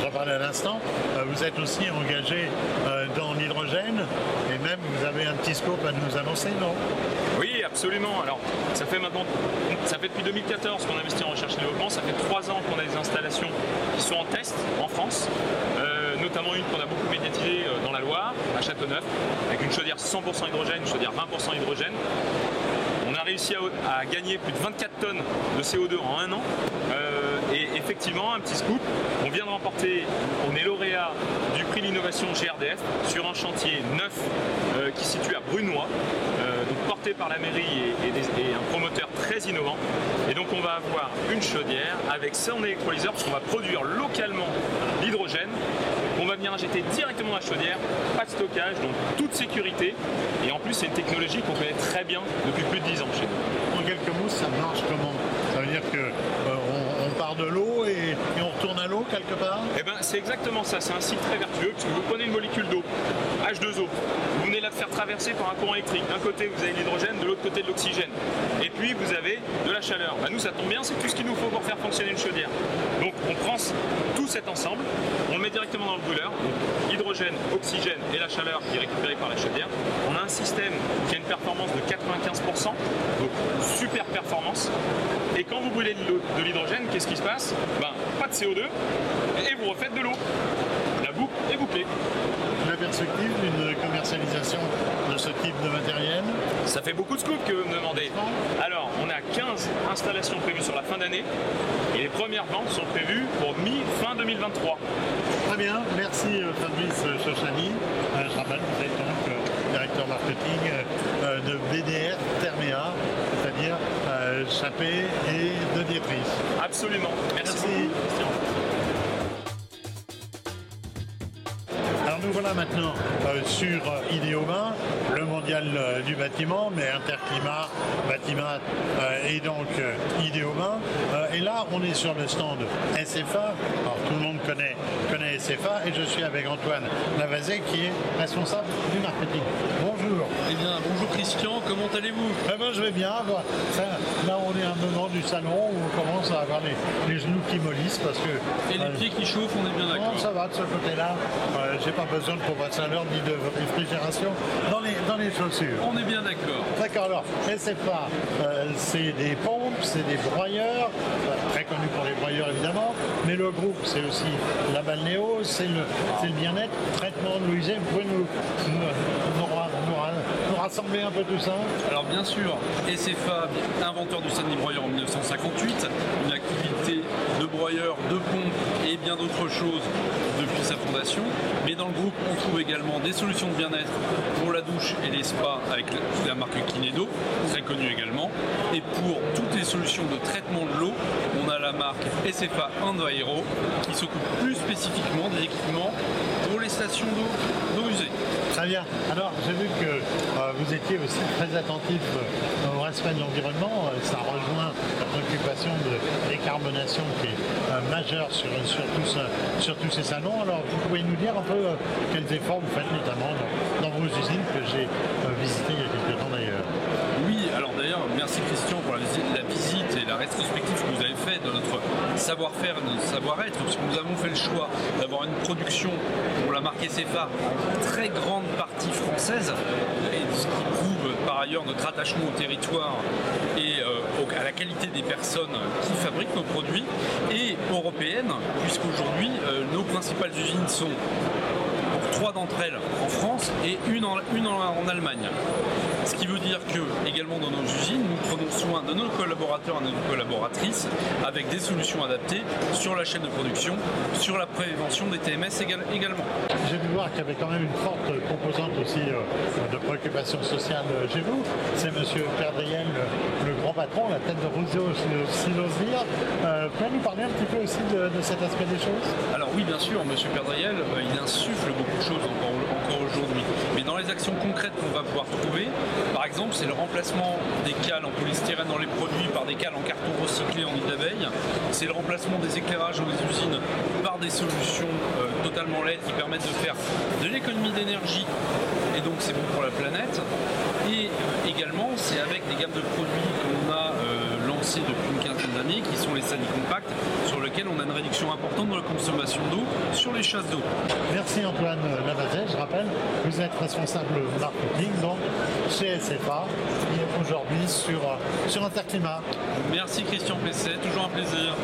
j'en parlais à l'instant, euh, vous êtes aussi engagé euh, dans l'hydrogène et même vous avez un petit scope à nous annoncer, non? Oui, absolument. Alors, ça fait maintenant, ça fait depuis 2014 qu'on investit en recherche et développement. Ça fait trois ans qu'on a des installations qui sont en test en France, Euh, notamment une qu'on a beaucoup médiatisée euh, dans la Loire, à Châteauneuf, avec une chaudière 100% hydrogène, une chaudière 20% hydrogène. On a réussi à, gagner plus de 24 tonnes de CO2 en un an. Et effectivement, un petit scoop, on vient de remporter, on est lauréat l'innovation GRDF sur un chantier neuf euh, qui se situe à Brunois, euh, donc porté par la mairie et, un promoteur très innovant. Et donc on va avoir une chaudière avec son électrolyseur, parce qu'on va produire localement l'hydrogène qu'on va venir injecter directement la chaudière, pas de stockage, donc toute sécurité. Et en plus, c'est une technologie qu'on connaît très bien depuis plus de 10 ans chez nous. En quelques mots, ça marche comment? Ça veut dire que euh, on, on de l'eau et, on retourne à l'eau quelque part? Eh ben, c'est exactement ça, c'est un cycle très vertueux, parce que vous prenez une molécule d'eau, H2O, vous venez la faire traverser par un courant électrique. D'un côté, vous avez l'hydrogène, de l'autre côté, de l'oxygène. Et puis, vous avez de la chaleur. Bah, nous, ça tombe bien, c'est tout ce qu'il nous faut pour faire fonctionner une chaudière. Donc, on prend tout cet ensemble, met directement dans le brûleur, donc hydrogène, oxygène et la chaleur qui est récupérée par la chaudière. On a un système qui a une performance de 95%, donc super performance. Et quand vous brûlez de l'hydrogène, qu'est-ce qui se passe? Ben, Pas de CO2 et vous refaites de l'eau. La boucle est bouclée. La perspective d'une commercialisation de ce type de matériel? Ça fait beaucoup de scoops que vous me demandez. Alors, on a 15 installations prévues sur la fin d'année et les premières ventes sont prévues pour mi-fin 2023. Très bien, merci euh, Fabrice Chochani. Euh, je rappelle, vous êtes donc euh, directeur marketing de BDR Therméa, c'est-à-dire Chappé et de Dietrich. Absolument. Merci. Nous voilà maintenant euh, sur euh, Idéoma, le mondial euh, du bâtiment, mais Interclimat, Bâtiment et donc Idéoma. Et là, on est sur le stand SFA. Alors tout le monde connaît, connaît SFA et je suis avec Antoine Lavazet qui est responsable du marketing. Bonjour. Eh bien, bonjour Christian, comment allez-vous? Eh ben, je vais bien. Là, on est un moment du salon où on commence à avoir les, les genoux qui mollissent parce que. Et les euh, pieds qui chauffent, on est bien non, d'accord. ça va de ce côté-là. Euh, J'ai pas besoin de pompe-à-chaleur ni de réfrigération dans les, dans les chaussures. On est bien d'accord. D'accord, alors, SFA, euh, c'est des pompes, c'est des broyeurs, euh, très connus pour les broyeurs évidemment, mais le groupe, c'est aussi la balnéo, c'est le, c'est le bien-être, traitement de usée. Vous pouvez nous, nous, nous ra- nous ra- nous rassembler un peu tout ça Alors bien sûr, SFA, inventeur du Stanley Broyer en 1958, une activité de broyeur, de pompe et bien d'autres choses depuis sa fondation. Mais dans le groupe, on trouve également des solutions de bien-être pour la douche et les spas avec la- marque Kinedo, très connue également. Et pour toutes les solutions de traitement de l'eau, on a la marque SFA Enviro qui s'occupe plus spécifiquement des équipements les stations d'eau usée. Très bien. Alors, j'ai vu que euh, vous étiez aussi très attentif euh, au respect de l'environnement. Euh, ça rejoint la préoccupation de décarbonation qui est majeure sur, sur, tout ce- sur tous ces salons. Alors, vous pouvez nous dire un peu quels efforts vous faites, notamment dans vos usines que j'ai euh, visitées il y a quelques temps d'ailleurs. Oui, alors d'ailleurs, merci Christian pour la visite, et la rétrospective que vous avez faite de notre savoir-faire de notre savoir-être, puisque nous avons fait le choix d'avoir une production pour la marque en très grande partie française, et ce qui prouve ailleurs notre attachement au territoire et euh, à la qualité des personnes qui fabriquent nos produits, et européenne, puisqu'aujourd'hui euh, nos principales usines sont trois d'entre elles en France et une en, une en Allemagne. Ce qui veut dire que, également dans nos usines, nous prenons soin de nos collaborateurs et de nos collaboratrices avec des solutions adaptées sur la chaîne de production, sur la prévention des TMS également. J'ai vu voir qu'il y avait quand même une forte composante aussi euh, de préoccupation sociale chez vous. C'est M. Perdriel, le, grand patron, la tête de Rousseau, si l'ose dire. Euh, nous parler un petit peu aussi de, cet aspect des choses? Alors oui, bien sûr, M. Perdriel, euh, il insuffle beaucoup de choses encore, encore aujourd'hui. Dans les actions concrètes qu'on va pouvoir trouver, par exemple, c'est le remplacement des cales en polystyrène dans les produits par des cales en carton recyclé en nid d'abeille. C'est le remplacement des éclairages dans les usines par des solutions euh, totalement LED qui permettent de faire de l'économie d'énergie et donc c'est bon pour la planète. Et euh, également, c'est avec des gammes de produits qu'on a euh, lancées depuis une quinzaine d'années qui sont les Sani Compact sur lesquels on a une réduction importante de la consommation d'eau sur les chasses d'eau. Merci Antoine Lavazet, je rappelle, vous êtes responsable marketing donc chez SFA et aujourd'hui sur, sur Interclimat. Merci Christian Pesset, toujours un plaisir.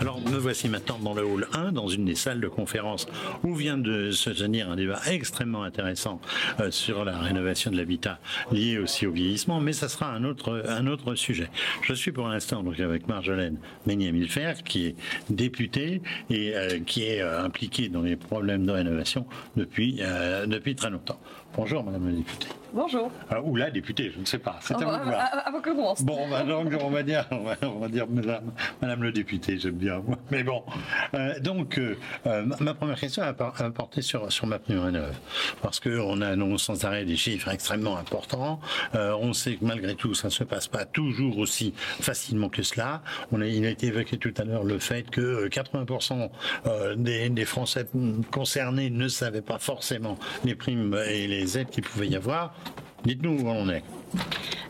Alors, me voici maintenant dans le hall 1, dans une des salles de conférence où vient de se tenir un débat extrêmement intéressant euh, sur la rénovation de l'habitat lié aussi au vieillissement, mais ça sera un autre, un autre sujet. Je suis pour l'instant donc avec Marjolaine Meignet-Milfer, qui est députée et euh, qui est euh, impliquée dans les problèmes de rénovation depuis, depuis très longtemps. Bonjour, Madame la députée. Bonjour. Ah, ou la députée, je ne sais pas. C'est à, vous de voir. Que commence. Bon, bah, donc, on va dire, on va, dire Madame, Madame le député, j'aime bien. Mais bon, euh, donc, euh, euh, ma première question va porter sur, sur ma neuve. Parce qu'on annonce sans arrêt des chiffres extrêmement importants. on sait que malgré tout, ça ne se passe pas toujours aussi facilement que cela. A, il a été évoqué tout à l'heure le fait que 80% des, des Français concernés ne savaient pas forcément les primes et les aides qu'il pouvait y avoir. Dites-nous où on est.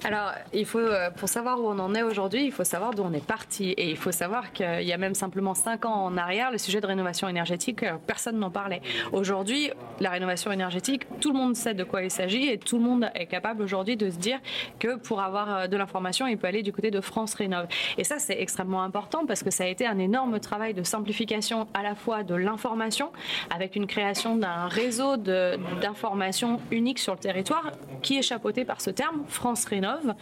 Alors, il faut, euh, pour savoir où on en est aujourd'hui, il faut savoir d'où on est parti. Et il faut savoir qu'il y a même simplement cinq ans en arrière, le sujet de rénovation énergétique, euh, personne n'en parlait. Aujourd'hui, la rénovation énergétique, tout le monde sait de quoi il s'agit et tout le monde est capable aujourd'hui de se dire que pour avoir euh, de l'information, il peut aller du côté de France Rénov. Et ça, c'est extrêmement important parce que ça a été un énorme travail de simplification à la fois de l'information, avec une création d'un réseau d'information unique sur le territoire qui est chapeauté par ce terme, France Rénov,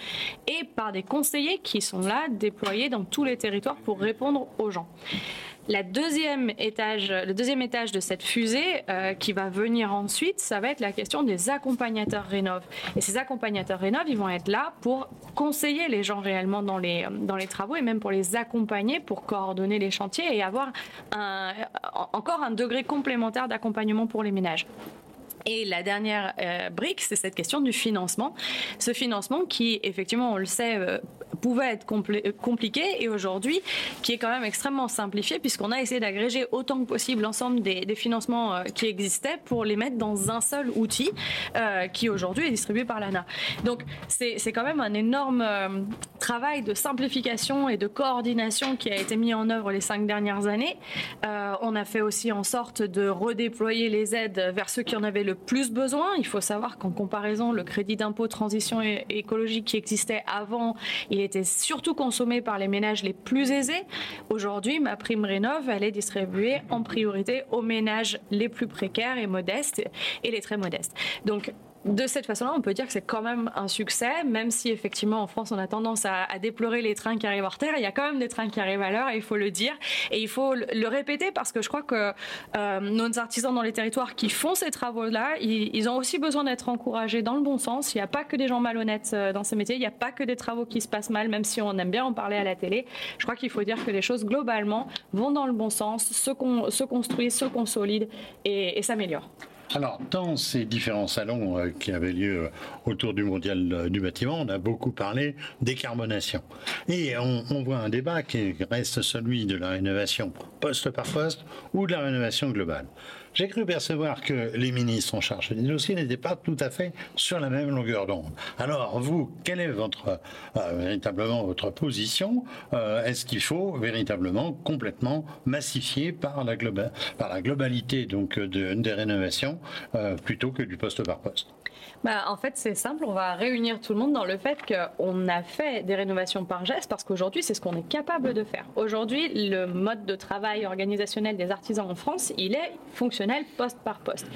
et par des conseillers qui sont là, déployés dans tous les territoires pour répondre aux gens. La deuxième étage, le deuxième étage de cette fusée euh, qui va venir ensuite, ça va être la question des accompagnateurs Rénov. Et ces accompagnateurs Rénov, ils vont être là pour conseiller les gens réellement dans les, dans les travaux et même pour les accompagner, pour coordonner les chantiers et avoir encore un degré complémentaire d'accompagnement pour les ménages. Et la dernière euh, brique, c'est cette question du financement. Ce financement qui, effectivement, on le sait, euh, pouvait être euh, compliqué et aujourd'hui, qui est quand même extrêmement simplifié puisqu'on a essayé d'agréger autant que possible l'ensemble des, financements qui existaient pour les mettre dans un seul outil qui aujourd'hui est distribué par l'ANA. Donc c'est quand même un énorme travail de simplification et de coordination qui a été mis en œuvre les cinq dernières années. on a fait aussi en sorte de redéployer les aides vers ceux qui en avaient le plus besoin. Il faut savoir qu'en comparaison, le crédit d'impôt transition écologique qui existait avant, il était surtout consommé par les ménages les plus aisés. Aujourd'hui, ma prime rénov, elle est distribuée en priorité aux ménages les plus précaires et modestes et les très modestes. Donc de cette façon-là, on peut dire que c'est quand même un succès, même si effectivement en France on a tendance à, déplorer les trains qui arrivent en retard. Il y a quand même des trains qui arrivent à l'heure, il faut le dire et il faut le, répéter parce que je crois que euh, nos artisans dans les territoires qui font ces travaux-là, ils, ont aussi besoin d'être encouragés dans le bon sens. Il n'y a pas que des gens malhonnêtes euh, dans ces métiers, il n'y a pas que des travaux qui se passent mal, même si on aime bien en parler à la télé. Je crois qu'il faut dire que les choses globalement vont dans le bon sens, se, construisent, se consolident et s'améliorent. Alors, dans ces différents salons euh, qui avaient lieu euh, autour du mondial euh, du bâtiment, on a beaucoup parlé décarbonation. Et on, voit un débat qui reste celui de la rénovation poste par poste ou de la rénovation globale. J'ai cru percevoir que les ministres en charge des dossiers n'étaient pas tout à fait sur la même longueur d'onde. Alors, vous, quelle est votre, euh, véritablement votre position euh, Est-ce qu'il faut véritablement complètement massifier par la, par la globalité donc, de, des rénovations euh, plutôt que du poste par poste? Bah, en fait, c'est simple. On va réunir tout le monde dans le fait qu'on a fait des rénovations par geste parce qu'aujourd'hui, c'est ce qu'on est capable de faire. Aujourd'hui, le mode de travail organisationnel des artisans en France, il est fonctionnel poste par poste.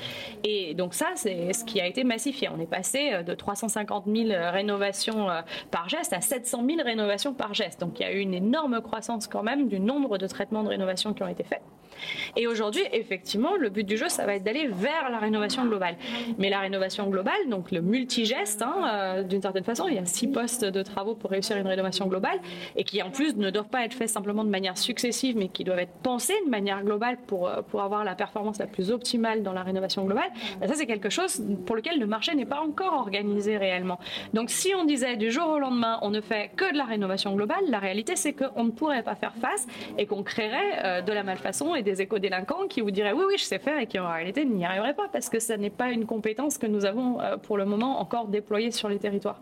Et donc ça, c'est ce qui a été massifié. On est passé euh, de 350 000 rénovations euh, par geste à 700 000 rénovations par geste. Donc il y a eu une énorme croissance quand même du nombre de traitements de rénovation qui ont été faits. Et aujourd'hui, effectivement, le but du jeu, ça va être d'aller vers la rénovation globale. Mais la rénovation globale, donc le multigeste, hein, euh, d'une certaine façon, il y a six postes de travaux pour réussir une rénovation globale et qui en plus ne doivent pas être faits simplement de manière successive, mais qui doivent être pensés de manière globale pour, euh, pour avoir la performance la plus optimale dans la rénovation globale. Ça, c'est quelque chose pour lequel le marché n'est pas encore organisé réellement. Donc si on disait du jour au lendemain, on ne fait que de la rénovation globale, la réalité, c'est qu'on ne pourrait pas faire face et qu'on créerait euh, de la malfaçon et des des éco-délinquants qui vous diraient oui, oui, je sais faire et qui en réalité n'y arriveraient pas parce que ce n'est pas une compétence que nous avons euh, pour le moment encore déployée sur les territoires.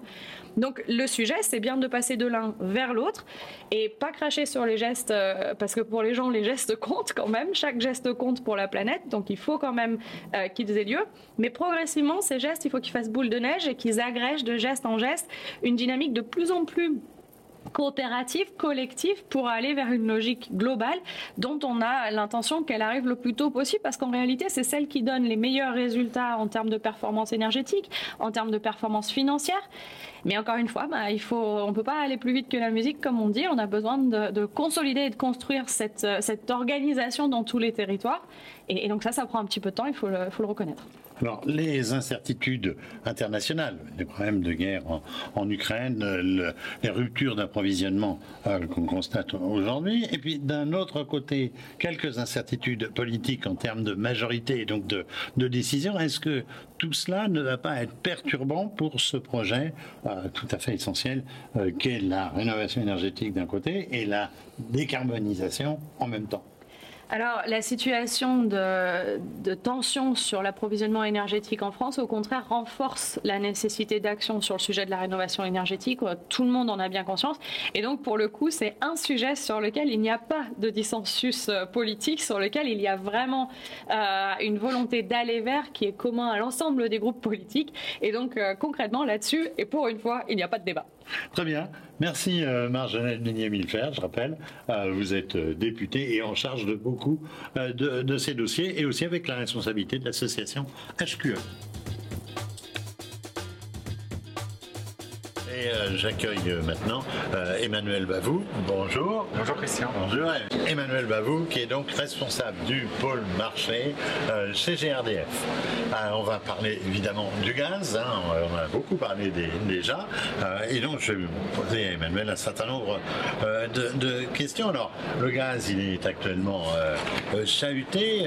Donc le sujet, c'est bien de passer de l'un vers l'autre et pas cracher sur les gestes euh, parce que pour les gens, les gestes comptent quand même. Chaque geste compte pour la planète, donc il faut quand même euh, qu'ils aient lieu. Mais progressivement, ces gestes, il faut qu'ils fassent boule de neige et qu'ils agrègent de geste en geste une dynamique de plus en plus coopérative, collective, pour aller vers une logique globale dont on a l'intention qu'elle arrive le plus tôt possible parce qu'en réalité, c'est celle qui donne les meilleurs résultats en termes de performance énergétique, en termes de performance financière. Mais encore une fois, bah, il faut, on ne peut pas aller plus vite que la musique, comme on dit. On a besoin de, consolider et de construire cette, organisation dans tous les territoires. Et, donc ça, ça prend un petit peu de temps, il faut le reconnaître. Alors, les incertitudes internationales, les problèmes de guerre en, Ukraine, les ruptures d'approvisionnement euh, qu'on constate aujourd'hui, et puis d'un autre côté, quelques incertitudes politiques en termes de majorité et donc de, décision. Est-ce que tout cela ne va pas être perturbant pour ce projet euh, tout à fait essentiel euh, qu'est la rénovation énergétique d'un côté et la décarbonisation en même temps? Alors, la situation de, tension sur l'approvisionnement énergétique en France, au contraire, renforce la nécessité d'action sur le sujet de la rénovation énergétique. Tout le monde en a bien conscience. Et donc, pour le coup, c'est un sujet sur lequel il n'y a pas de dissensus euh, politique, sur lequel il y a vraiment euh, une volonté d'aller vers qui est commun à l'ensemble des groupes politiques. Et donc, euh, concrètement, là-dessus, et pour une fois, il n'y a pas de débat. Très bien. Merci euh, Marjolaine Meunier-Milfer, je rappelle. Euh, vous êtes euh, députée et en charge de beaucoup de, ces dossiers et aussi avec la responsabilité de l'association HQE. Euh, j'accueille euh, maintenant euh, Emmanuel Bavou. Bonjour. Bonjour Christian. Bonjour. Emmanuel Bavou, qui est donc responsable du pôle marché chez GRDF. on va parler évidemment du gaz, hein. on a beaucoup parlé déjà. et donc, je vais vous poser à Emmanuel un certain nombre de, questions. Alors, le gaz, il est actuellement chahuté.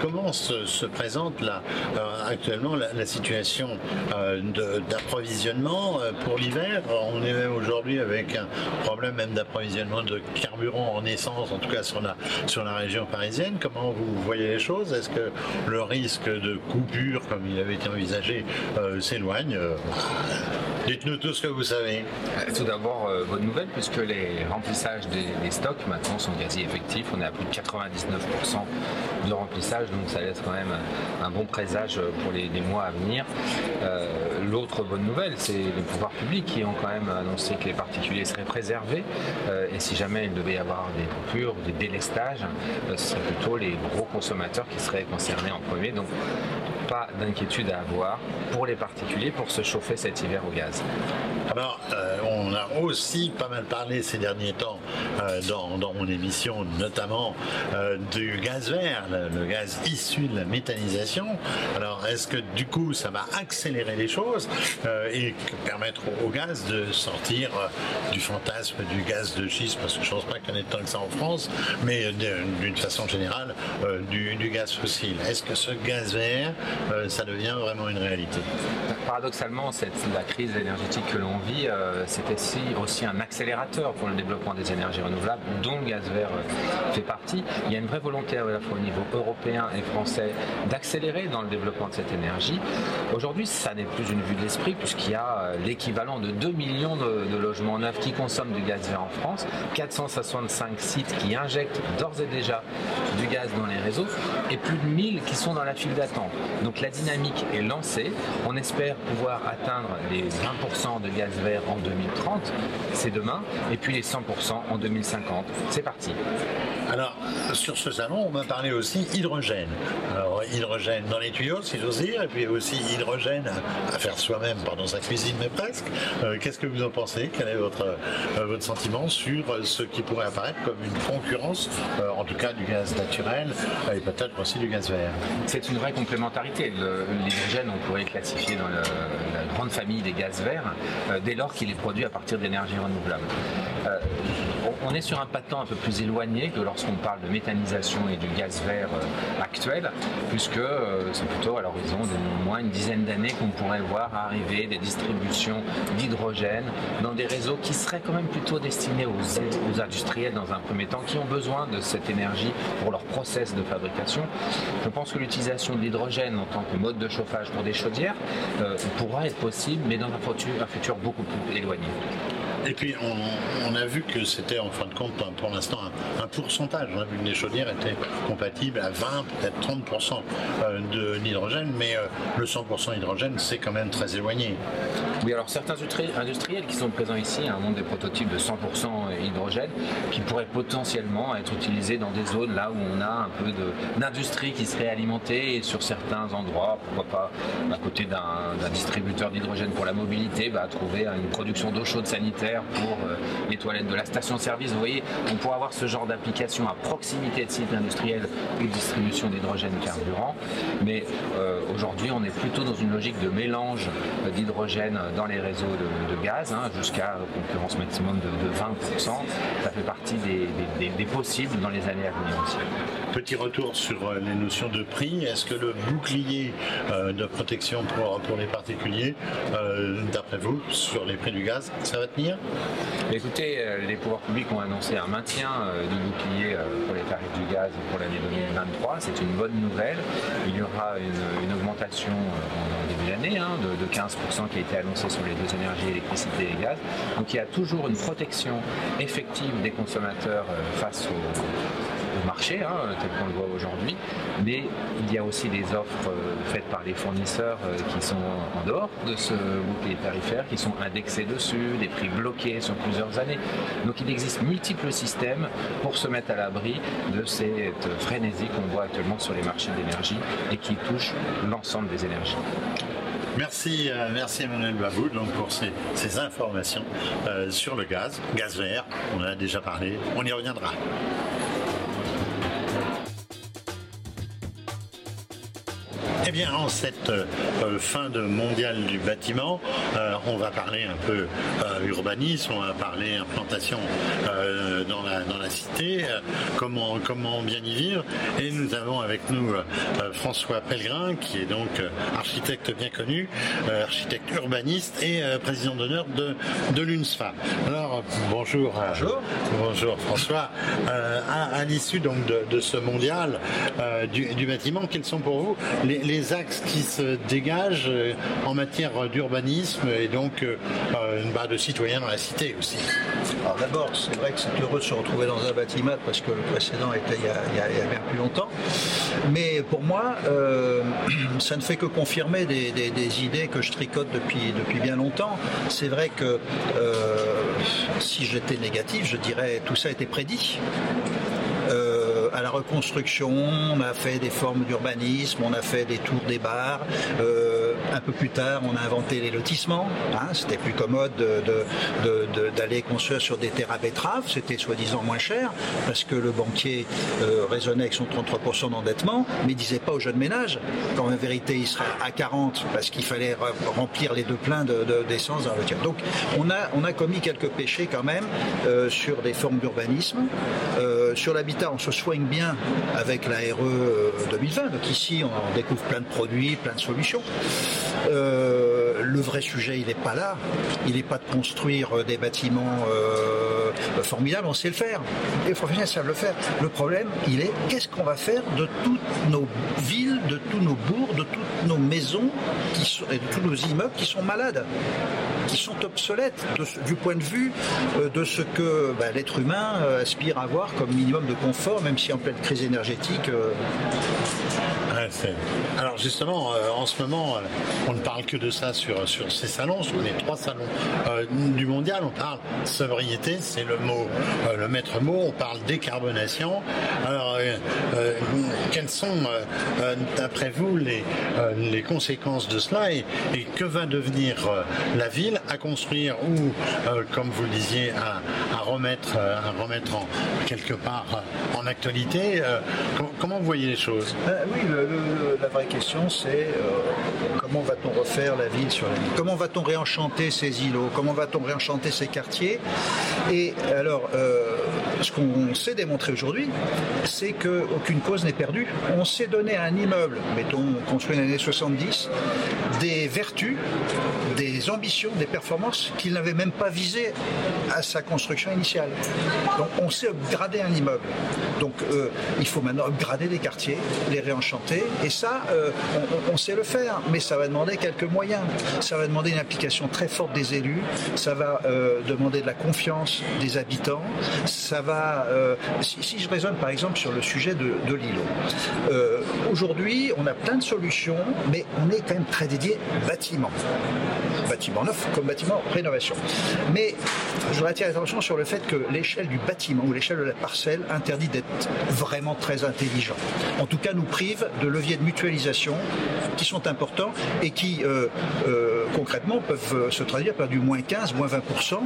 comment se, présente là, actuellement la situation d'approvisionnement pour l'hiver. On est aujourd'hui avec un problème même d'approvisionnement de carburant en essence, en tout cas sur la, sur la région parisienne. Comment vous voyez les choses? Est-ce que le risque de coupure, comme il avait été envisagé, euh, s'éloigne? Dites-nous tout ce que vous savez. Euh, tout d'abord, euh, bonne nouvelle, puisque les remplissages des, stocks maintenant sont quasi effectifs. On est à plus de 99% de remplissage, donc ça laisse quand même un, bon présage pour les, mois à venir. L'autre bonne nouvelle, c'est les pouvoirs publics qui ont quand même annoncé que les particuliers seraient préservés. Euh, et si jamais il devait y avoir des coupures, des délestages, euh, ce seraient plutôt les gros consommateurs qui seraient concernés en premier. Donc pas d'inquiétude à avoir pour les particuliers pour se chauffer cet hiver au gaz. Alors, euh, on a aussi pas mal parlé ces derniers temps dans, mon émission, notamment du gaz vert, le, gaz issu de la méthanisation. Alors, est-ce que du coup, ça va accélérer les choses et permettre au gaz de sortir euh, du fantasme du gaz de schiste, parce que je ne pense pas qu'il y en ait tant que ça en France, mais d'une façon générale, euh, du, gaz fossile. Est-ce que ce gaz vert euh, ça devient vraiment une réalité? Paradoxalement, cette, la crise énergétique que l'on vit, euh, c'est aussi, un accélérateur pour le développement des énergies renouvelables, dont le gaz vert euh, fait partie. Il y a une vraie volonté à la fois au niveau européen et français d'accélérer dans le développement de cette énergie. Aujourd'hui, ça n'est plus une vue de l'esprit, puisqu'il y a l'équivalent de 2 millions de, de logements neufs qui consomment du gaz vert en France, 465 sites qui injectent d'ores et déjà du gaz dans les réseaux et plus de 1000 qui sont dans la file d'attente. Donc la dynamique est lancée. On espère pouvoir atteindre les 20% de gaz vert en 2030, c'est demain, et puis les 100% en 2050. C'est parti. Alors, sur ce salon, on m'a parlé aussi hydrogène. Alors, hydrogène dans les tuyaux, si j'ose dire, et puis aussi hydrogène à, faire soi-même pendant sa cuisine, mais presque. Euh, qu'est-ce que vous en pensez? Quel est votre, euh, votre sentiment sur ce qui pourrait apparaître comme une concurrence, euh, en tout cas du gaz naturel et peut-être aussi du gaz vert? C'est une vraie complémentarité. L'hydrogène, on pourrait classifier dans la grande famille des gaz verts, dès lors qu'il est produit à partir d'énergie renouvelable on est sur un patent un peu plus éloigné que lorsqu'on parle de méthanisation et du gaz vert euh, actuel, puisque euh, c'est plutôt à l'horizon de moins une dizaine d'années qu'on pourrait voir arriver des distributions d'hydrogène dans des réseaux qui seraient quand même plutôt destinés aux, industriels dans un premier temps, qui ont besoin de cette énergie pour leur process de fabrication. Je pense que l'utilisation de l'hydrogène en tant que mode de chauffage pour des chaudières euh, pourra être possible, mais dans un futur, un futur beaucoup plus éloigné. Et puis on, a vu que c'était en fin de compte pour l'instant un, pourcentage. On a vu que les chaudières étaient compatibles à 20, peut-être 30% euh, de mais euh, le 100% hydrogène c'est quand même très éloigné. Oui, alors certains industriels qui sont présents ici un monde des prototypes de 100% hydrogène qui pourraient potentiellement être utilisés dans des zones là où on a un peu d'industrie qui serait alimentée et sur certains endroits, pourquoi pas à côté d'un distributeur d'hydrogène pour la mobilité, bah, trouver une production d'eau chaude sanitaire pour euh, les toilettes de la station-service. Vous voyez, on pourrait avoir ce genre d'application à proximité de sites industriels ou de distribution d'hydrogène carburant. Mais euh, aujourd'hui, on est plutôt dans une logique de mélange d'hydrogène dans les réseaux de, gaz, hein, jusqu'à concurrence maximum de, 20%. Ça fait partie des, possibles dans les années à venir aussi. Petit retour sur euh, les notions de prix. Est-ce que le bouclier de protection pour, pour les particuliers, d'après vous, sur les prix du gaz, ça va tenir? Écoutez, euh, les pouvoirs publics ont annoncé un maintien euh, du bouclier euh, pour les tarifs du gaz pour l'année 2023. C'est une bonne nouvelle. Il y aura une, augmentation en début d'année hein, de, 15% qui a été annoncée sur les deux énergies, électricité et gaz. Donc il y a toujours une protection effective des consommateurs face aux marché, hein, tel qu'on le voit aujourd'hui, mais il y a aussi des offres euh, faites par les fournisseurs euh, qui sont en dehors de ce bouclier tarifaire, qui sont indexés dessus, des prix bloqués sur plusieurs années. Donc il existe multiples systèmes pour se mettre à l'abri de cette frénésie qu'on voit actuellement sur les marchés d'énergie et qui touchent l'ensemble des énergies. Merci, euh, merci Emmanuel Babou donc pour ces, informations sur le gaz, gaz vert, on en a déjà parlé, on y reviendra. Eh bien, en cette euh, fin de mondial du bâtiment, euh, on va parler un peu euh, urbanisme, on va parler implantation dans, la, dans la cité, comment, comment bien y vivre. Et nous avons avec nous François Pellegrin, qui est donc architecte bien connu, architecte urbaniste et président d'honneur de, de l'UNSFA. Alors, bonjour. Bonjour. bonjour François. à, l'issue donc de, ce mondial du, bâtiment, quels sont pour vous les les axes qui se dégagent euh, en matière d'urbanisme et donc une barre de citoyens dans la cité aussi Alors d'abord, c'est vrai que c'est heureux de se retrouver dans un bâtiment parce que le précédent était il y a, bien plus longtemps. Mais pour moi, ça ne fait que confirmer des, idées que je tricote depuis, depuis bien longtemps. C'est vrai que si j'étais négatif, je dirais tout ça était prédit à la reconstruction, on a fait des formes d'urbanisme, on a fait des tours des bars. Un peu plus tard, on a inventé les lotissements. Hein, c'était plus commode d'aller de, construire sur des terres à betteraves. C'était soi-disant moins cher parce que le banquier euh, raisonnait avec son 33% d'endettement, mais il disait pas aux jeunes ménages qu'en vérité il serait à 40 parce qu'il fallait remplir les deux pleins d'essence de, dans la voiture. Donc on a, on a commis quelques péchés quand même euh, sur des formes d'urbanisme. Euh, sur l'habitat, on se soigne bien avec la RE 2020. Donc ici, on découvre plein de produits, plein de solutions. Euh, le vrai sujet, il n'est pas là. Il n'est pas de construire euh, des bâtiments euh, formidables, on sait le faire. Les professionnels savent le faire. Le problème, il est qu'est-ce qu'on va faire de toutes nos villes, de tous nos bourgs, de toutes nos maisons et de tous nos immeubles qui sont malades, qui sont obsolètes du point de vue de ce que bah, l'être humain aspire à avoir comme minimum de confort, même si en pleine crise énergétique. Alors justement, euh, en ce moment, euh, on ne parle que de ça sur, sur ces salons, sur les trois salons euh, du mondial. On parle sobriété, c'est le mot, le maître mot. On parle décarbonation. Alors, quelles sont, d'après vous, les, les conséquences de cela et, que va devenir la ville à construire ou, comme vous le disiez, à, remettre, à remettre en, quelque part en actualité Comment vous voyez les choses? La vraie question, c'est euh, comment va-t-on refaire la ville sur la ville Comment va-t-on réenchanter ces îlots? Comment va-t-on réenchanter ces quartiers? Et alors, euh, ce qu'on sait démontrer aujourd'hui, c'est qu'aucune cause n'est perdue. On sait donner à un immeuble, mettons construit dans les années 70, des vertus, des ambitions, des performances qu'il n'avait même pas visées à sa construction initiale. Donc on sait upgrader un immeuble. Donc euh, il faut maintenant upgrader des quartiers, les réenchanter. Et ça, euh, on, sait le faire, mais ça va demander quelques moyens. Ça va demander une implication très forte des élus. Ça va euh, demander de la confiance des habitants. Ça va euh, si, je raisonne par exemple sur le sujet de, l'îlot, euh, aujourd'hui on a plein de solutions, mais on est quand même très dédié bâtiment. Bâtiment neuf comme bâtiment rénovation. Mais je voudrais attirer l'attention sur le fait que l'échelle du bâtiment ou l'échelle de la parcelle interdit d'être vraiment très intelligent. En tout cas, nous prive de leviers de mutualisation qui sont importants et qui euh, concrètement peuvent se traduire par du moins 15, moins 20%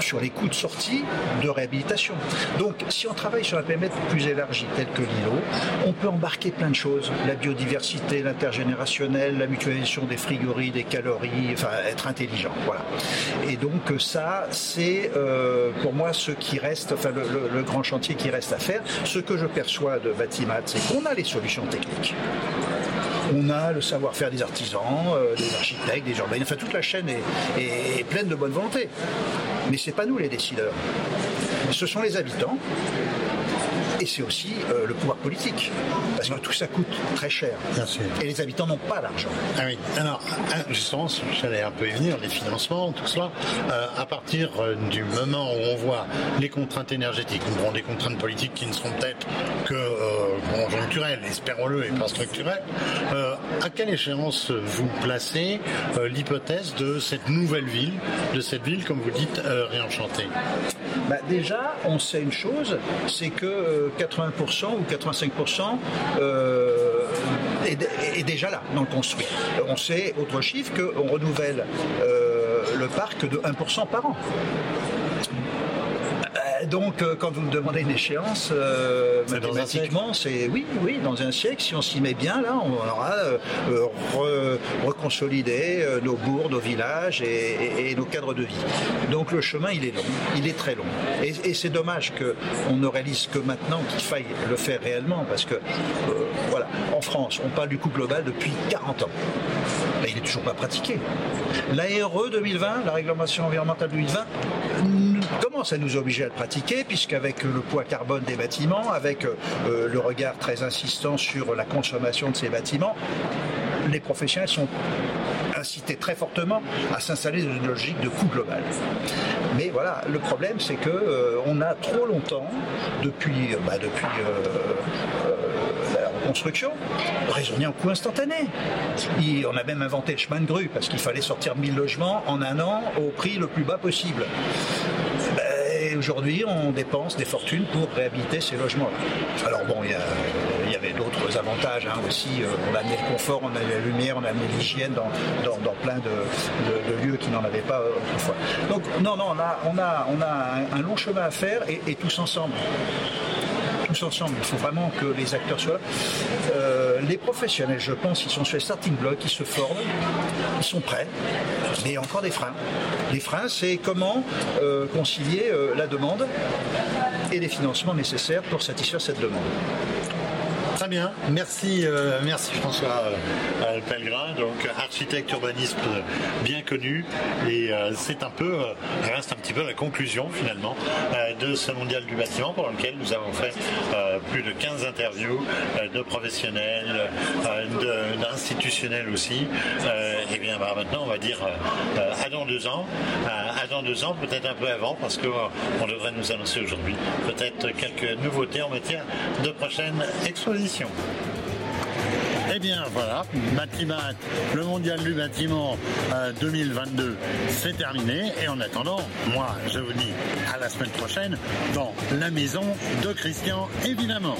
sur les coûts de sortie de réhabilitation donc, si on travaille sur un périmètre plus élargi, tel que l'îlot, on peut embarquer plein de choses. La biodiversité, l'intergénérationnel, la mutualisation des frigories, des calories, enfin, être intelligent. Voilà. Et donc, ça, c'est euh, pour moi ce qui reste, enfin, le, grand chantier qui reste à faire. Ce que je perçois de Batimat, c'est qu'on a les solutions techniques. On a le savoir-faire des artisans, euh, des architectes, des urbanistes, enfin toute la chaîne est, est pleine de bonne volonté. Mais c'est pas nous les décideurs ce sont les habitants et c'est aussi euh, le pouvoir politique. Parce que tout ça coûte très cher. Et les habitants n'ont pas l'argent. Ah oui. Alors, justement, j'allais un peu y venir, les financements, tout cela. Euh, à partir du moment où on voit les contraintes énergétiques, nous des contraintes politiques qui ne seront peut-être que conjoncturelles, espérons-le, et pas structurelles, à quelle échéance vous placez l'hypothèse de cette nouvelle ville, de cette ville, comme vous dites, réenchantée? Bah, Déjà, on sait une chose, c'est que 80% ou 85% euh, est, déjà là dans le construit. On sait, autre chiffre, qu'on renouvelle euh, le parc de 1% par an donc, euh, quand vous me demandez une échéance, euh, mathématiquement, c'est oui, oui, dans un siècle, si on s'y met bien, là, on aura euh, reconsolidé nos bourgs, nos villages et, nos cadres de vie. Donc, le chemin, il est long, il est très long. Et, c'est dommage qu'on ne réalise que maintenant qu'il faille le faire réellement, parce que, voilà, en France, on parle du coût global depuis 40 ans. Mais il n'est toujours pas pratiqué. L'ARE 2020, la réglementation environnementale 2020, commence à nous obliger à le pratiquer, puisqu'avec le poids carbone des bâtiments, avec euh, le regard très insistant sur la consommation de ces bâtiments, les professionnels sont incités très fortement à s'installer dans une logique de coût global. Mais voilà, le problème c'est que euh, on a trop longtemps, depuis, euh, bah, la reconstruction, raisonné en coût instantané. on a même inventé le chemin de grue parce qu'il fallait sortir 1000 logements en un an au prix le plus bas possible. Aujourd'hui, on dépense des fortunes pour réhabiliter ces logements-là. Alors bon, il y, avait d'autres avantages hein, aussi. Euh, on a amené le confort, on a amené la lumière, on a amené l'hygiène dans, dans, plein de, lieux qui n'en avaient pas autrefois. Donc non, non, on a, on a, on a un, long chemin à faire et, tous ensemble ensemble. Il faut vraiment que les acteurs soient là. Euh, les professionnels, je pense, ils sont sur les starting blocks, ils se forment, ils sont prêts, mais encore des freins. Les freins, c'est comment euh, concilier la demande et les financements nécessaires pour satisfaire cette demande. Très bien, merci, euh, merci François euh, Pellegrin, donc architecte urbaniste bien connu, et euh, c'est un peu, reste un petit peu la conclusion finalement de ce mondial du bâtiment pour lequel nous avons fait plus de 15 interviews de professionnels, d'institutionnels aussi. et bien bah, maintenant on va dire à dans deux ans, à dans deux ans, peut-être un peu avant, parce qu'on devrait nous annoncer aujourd'hui peut-être quelques nouveautés en matière de prochaines expositions. Eh bien voilà, le mondial du bâtiment 2022, euh, c'est terminé. Et en attendant, moi je vous dis à la semaine prochaine dans la maison de Christian, évidemment.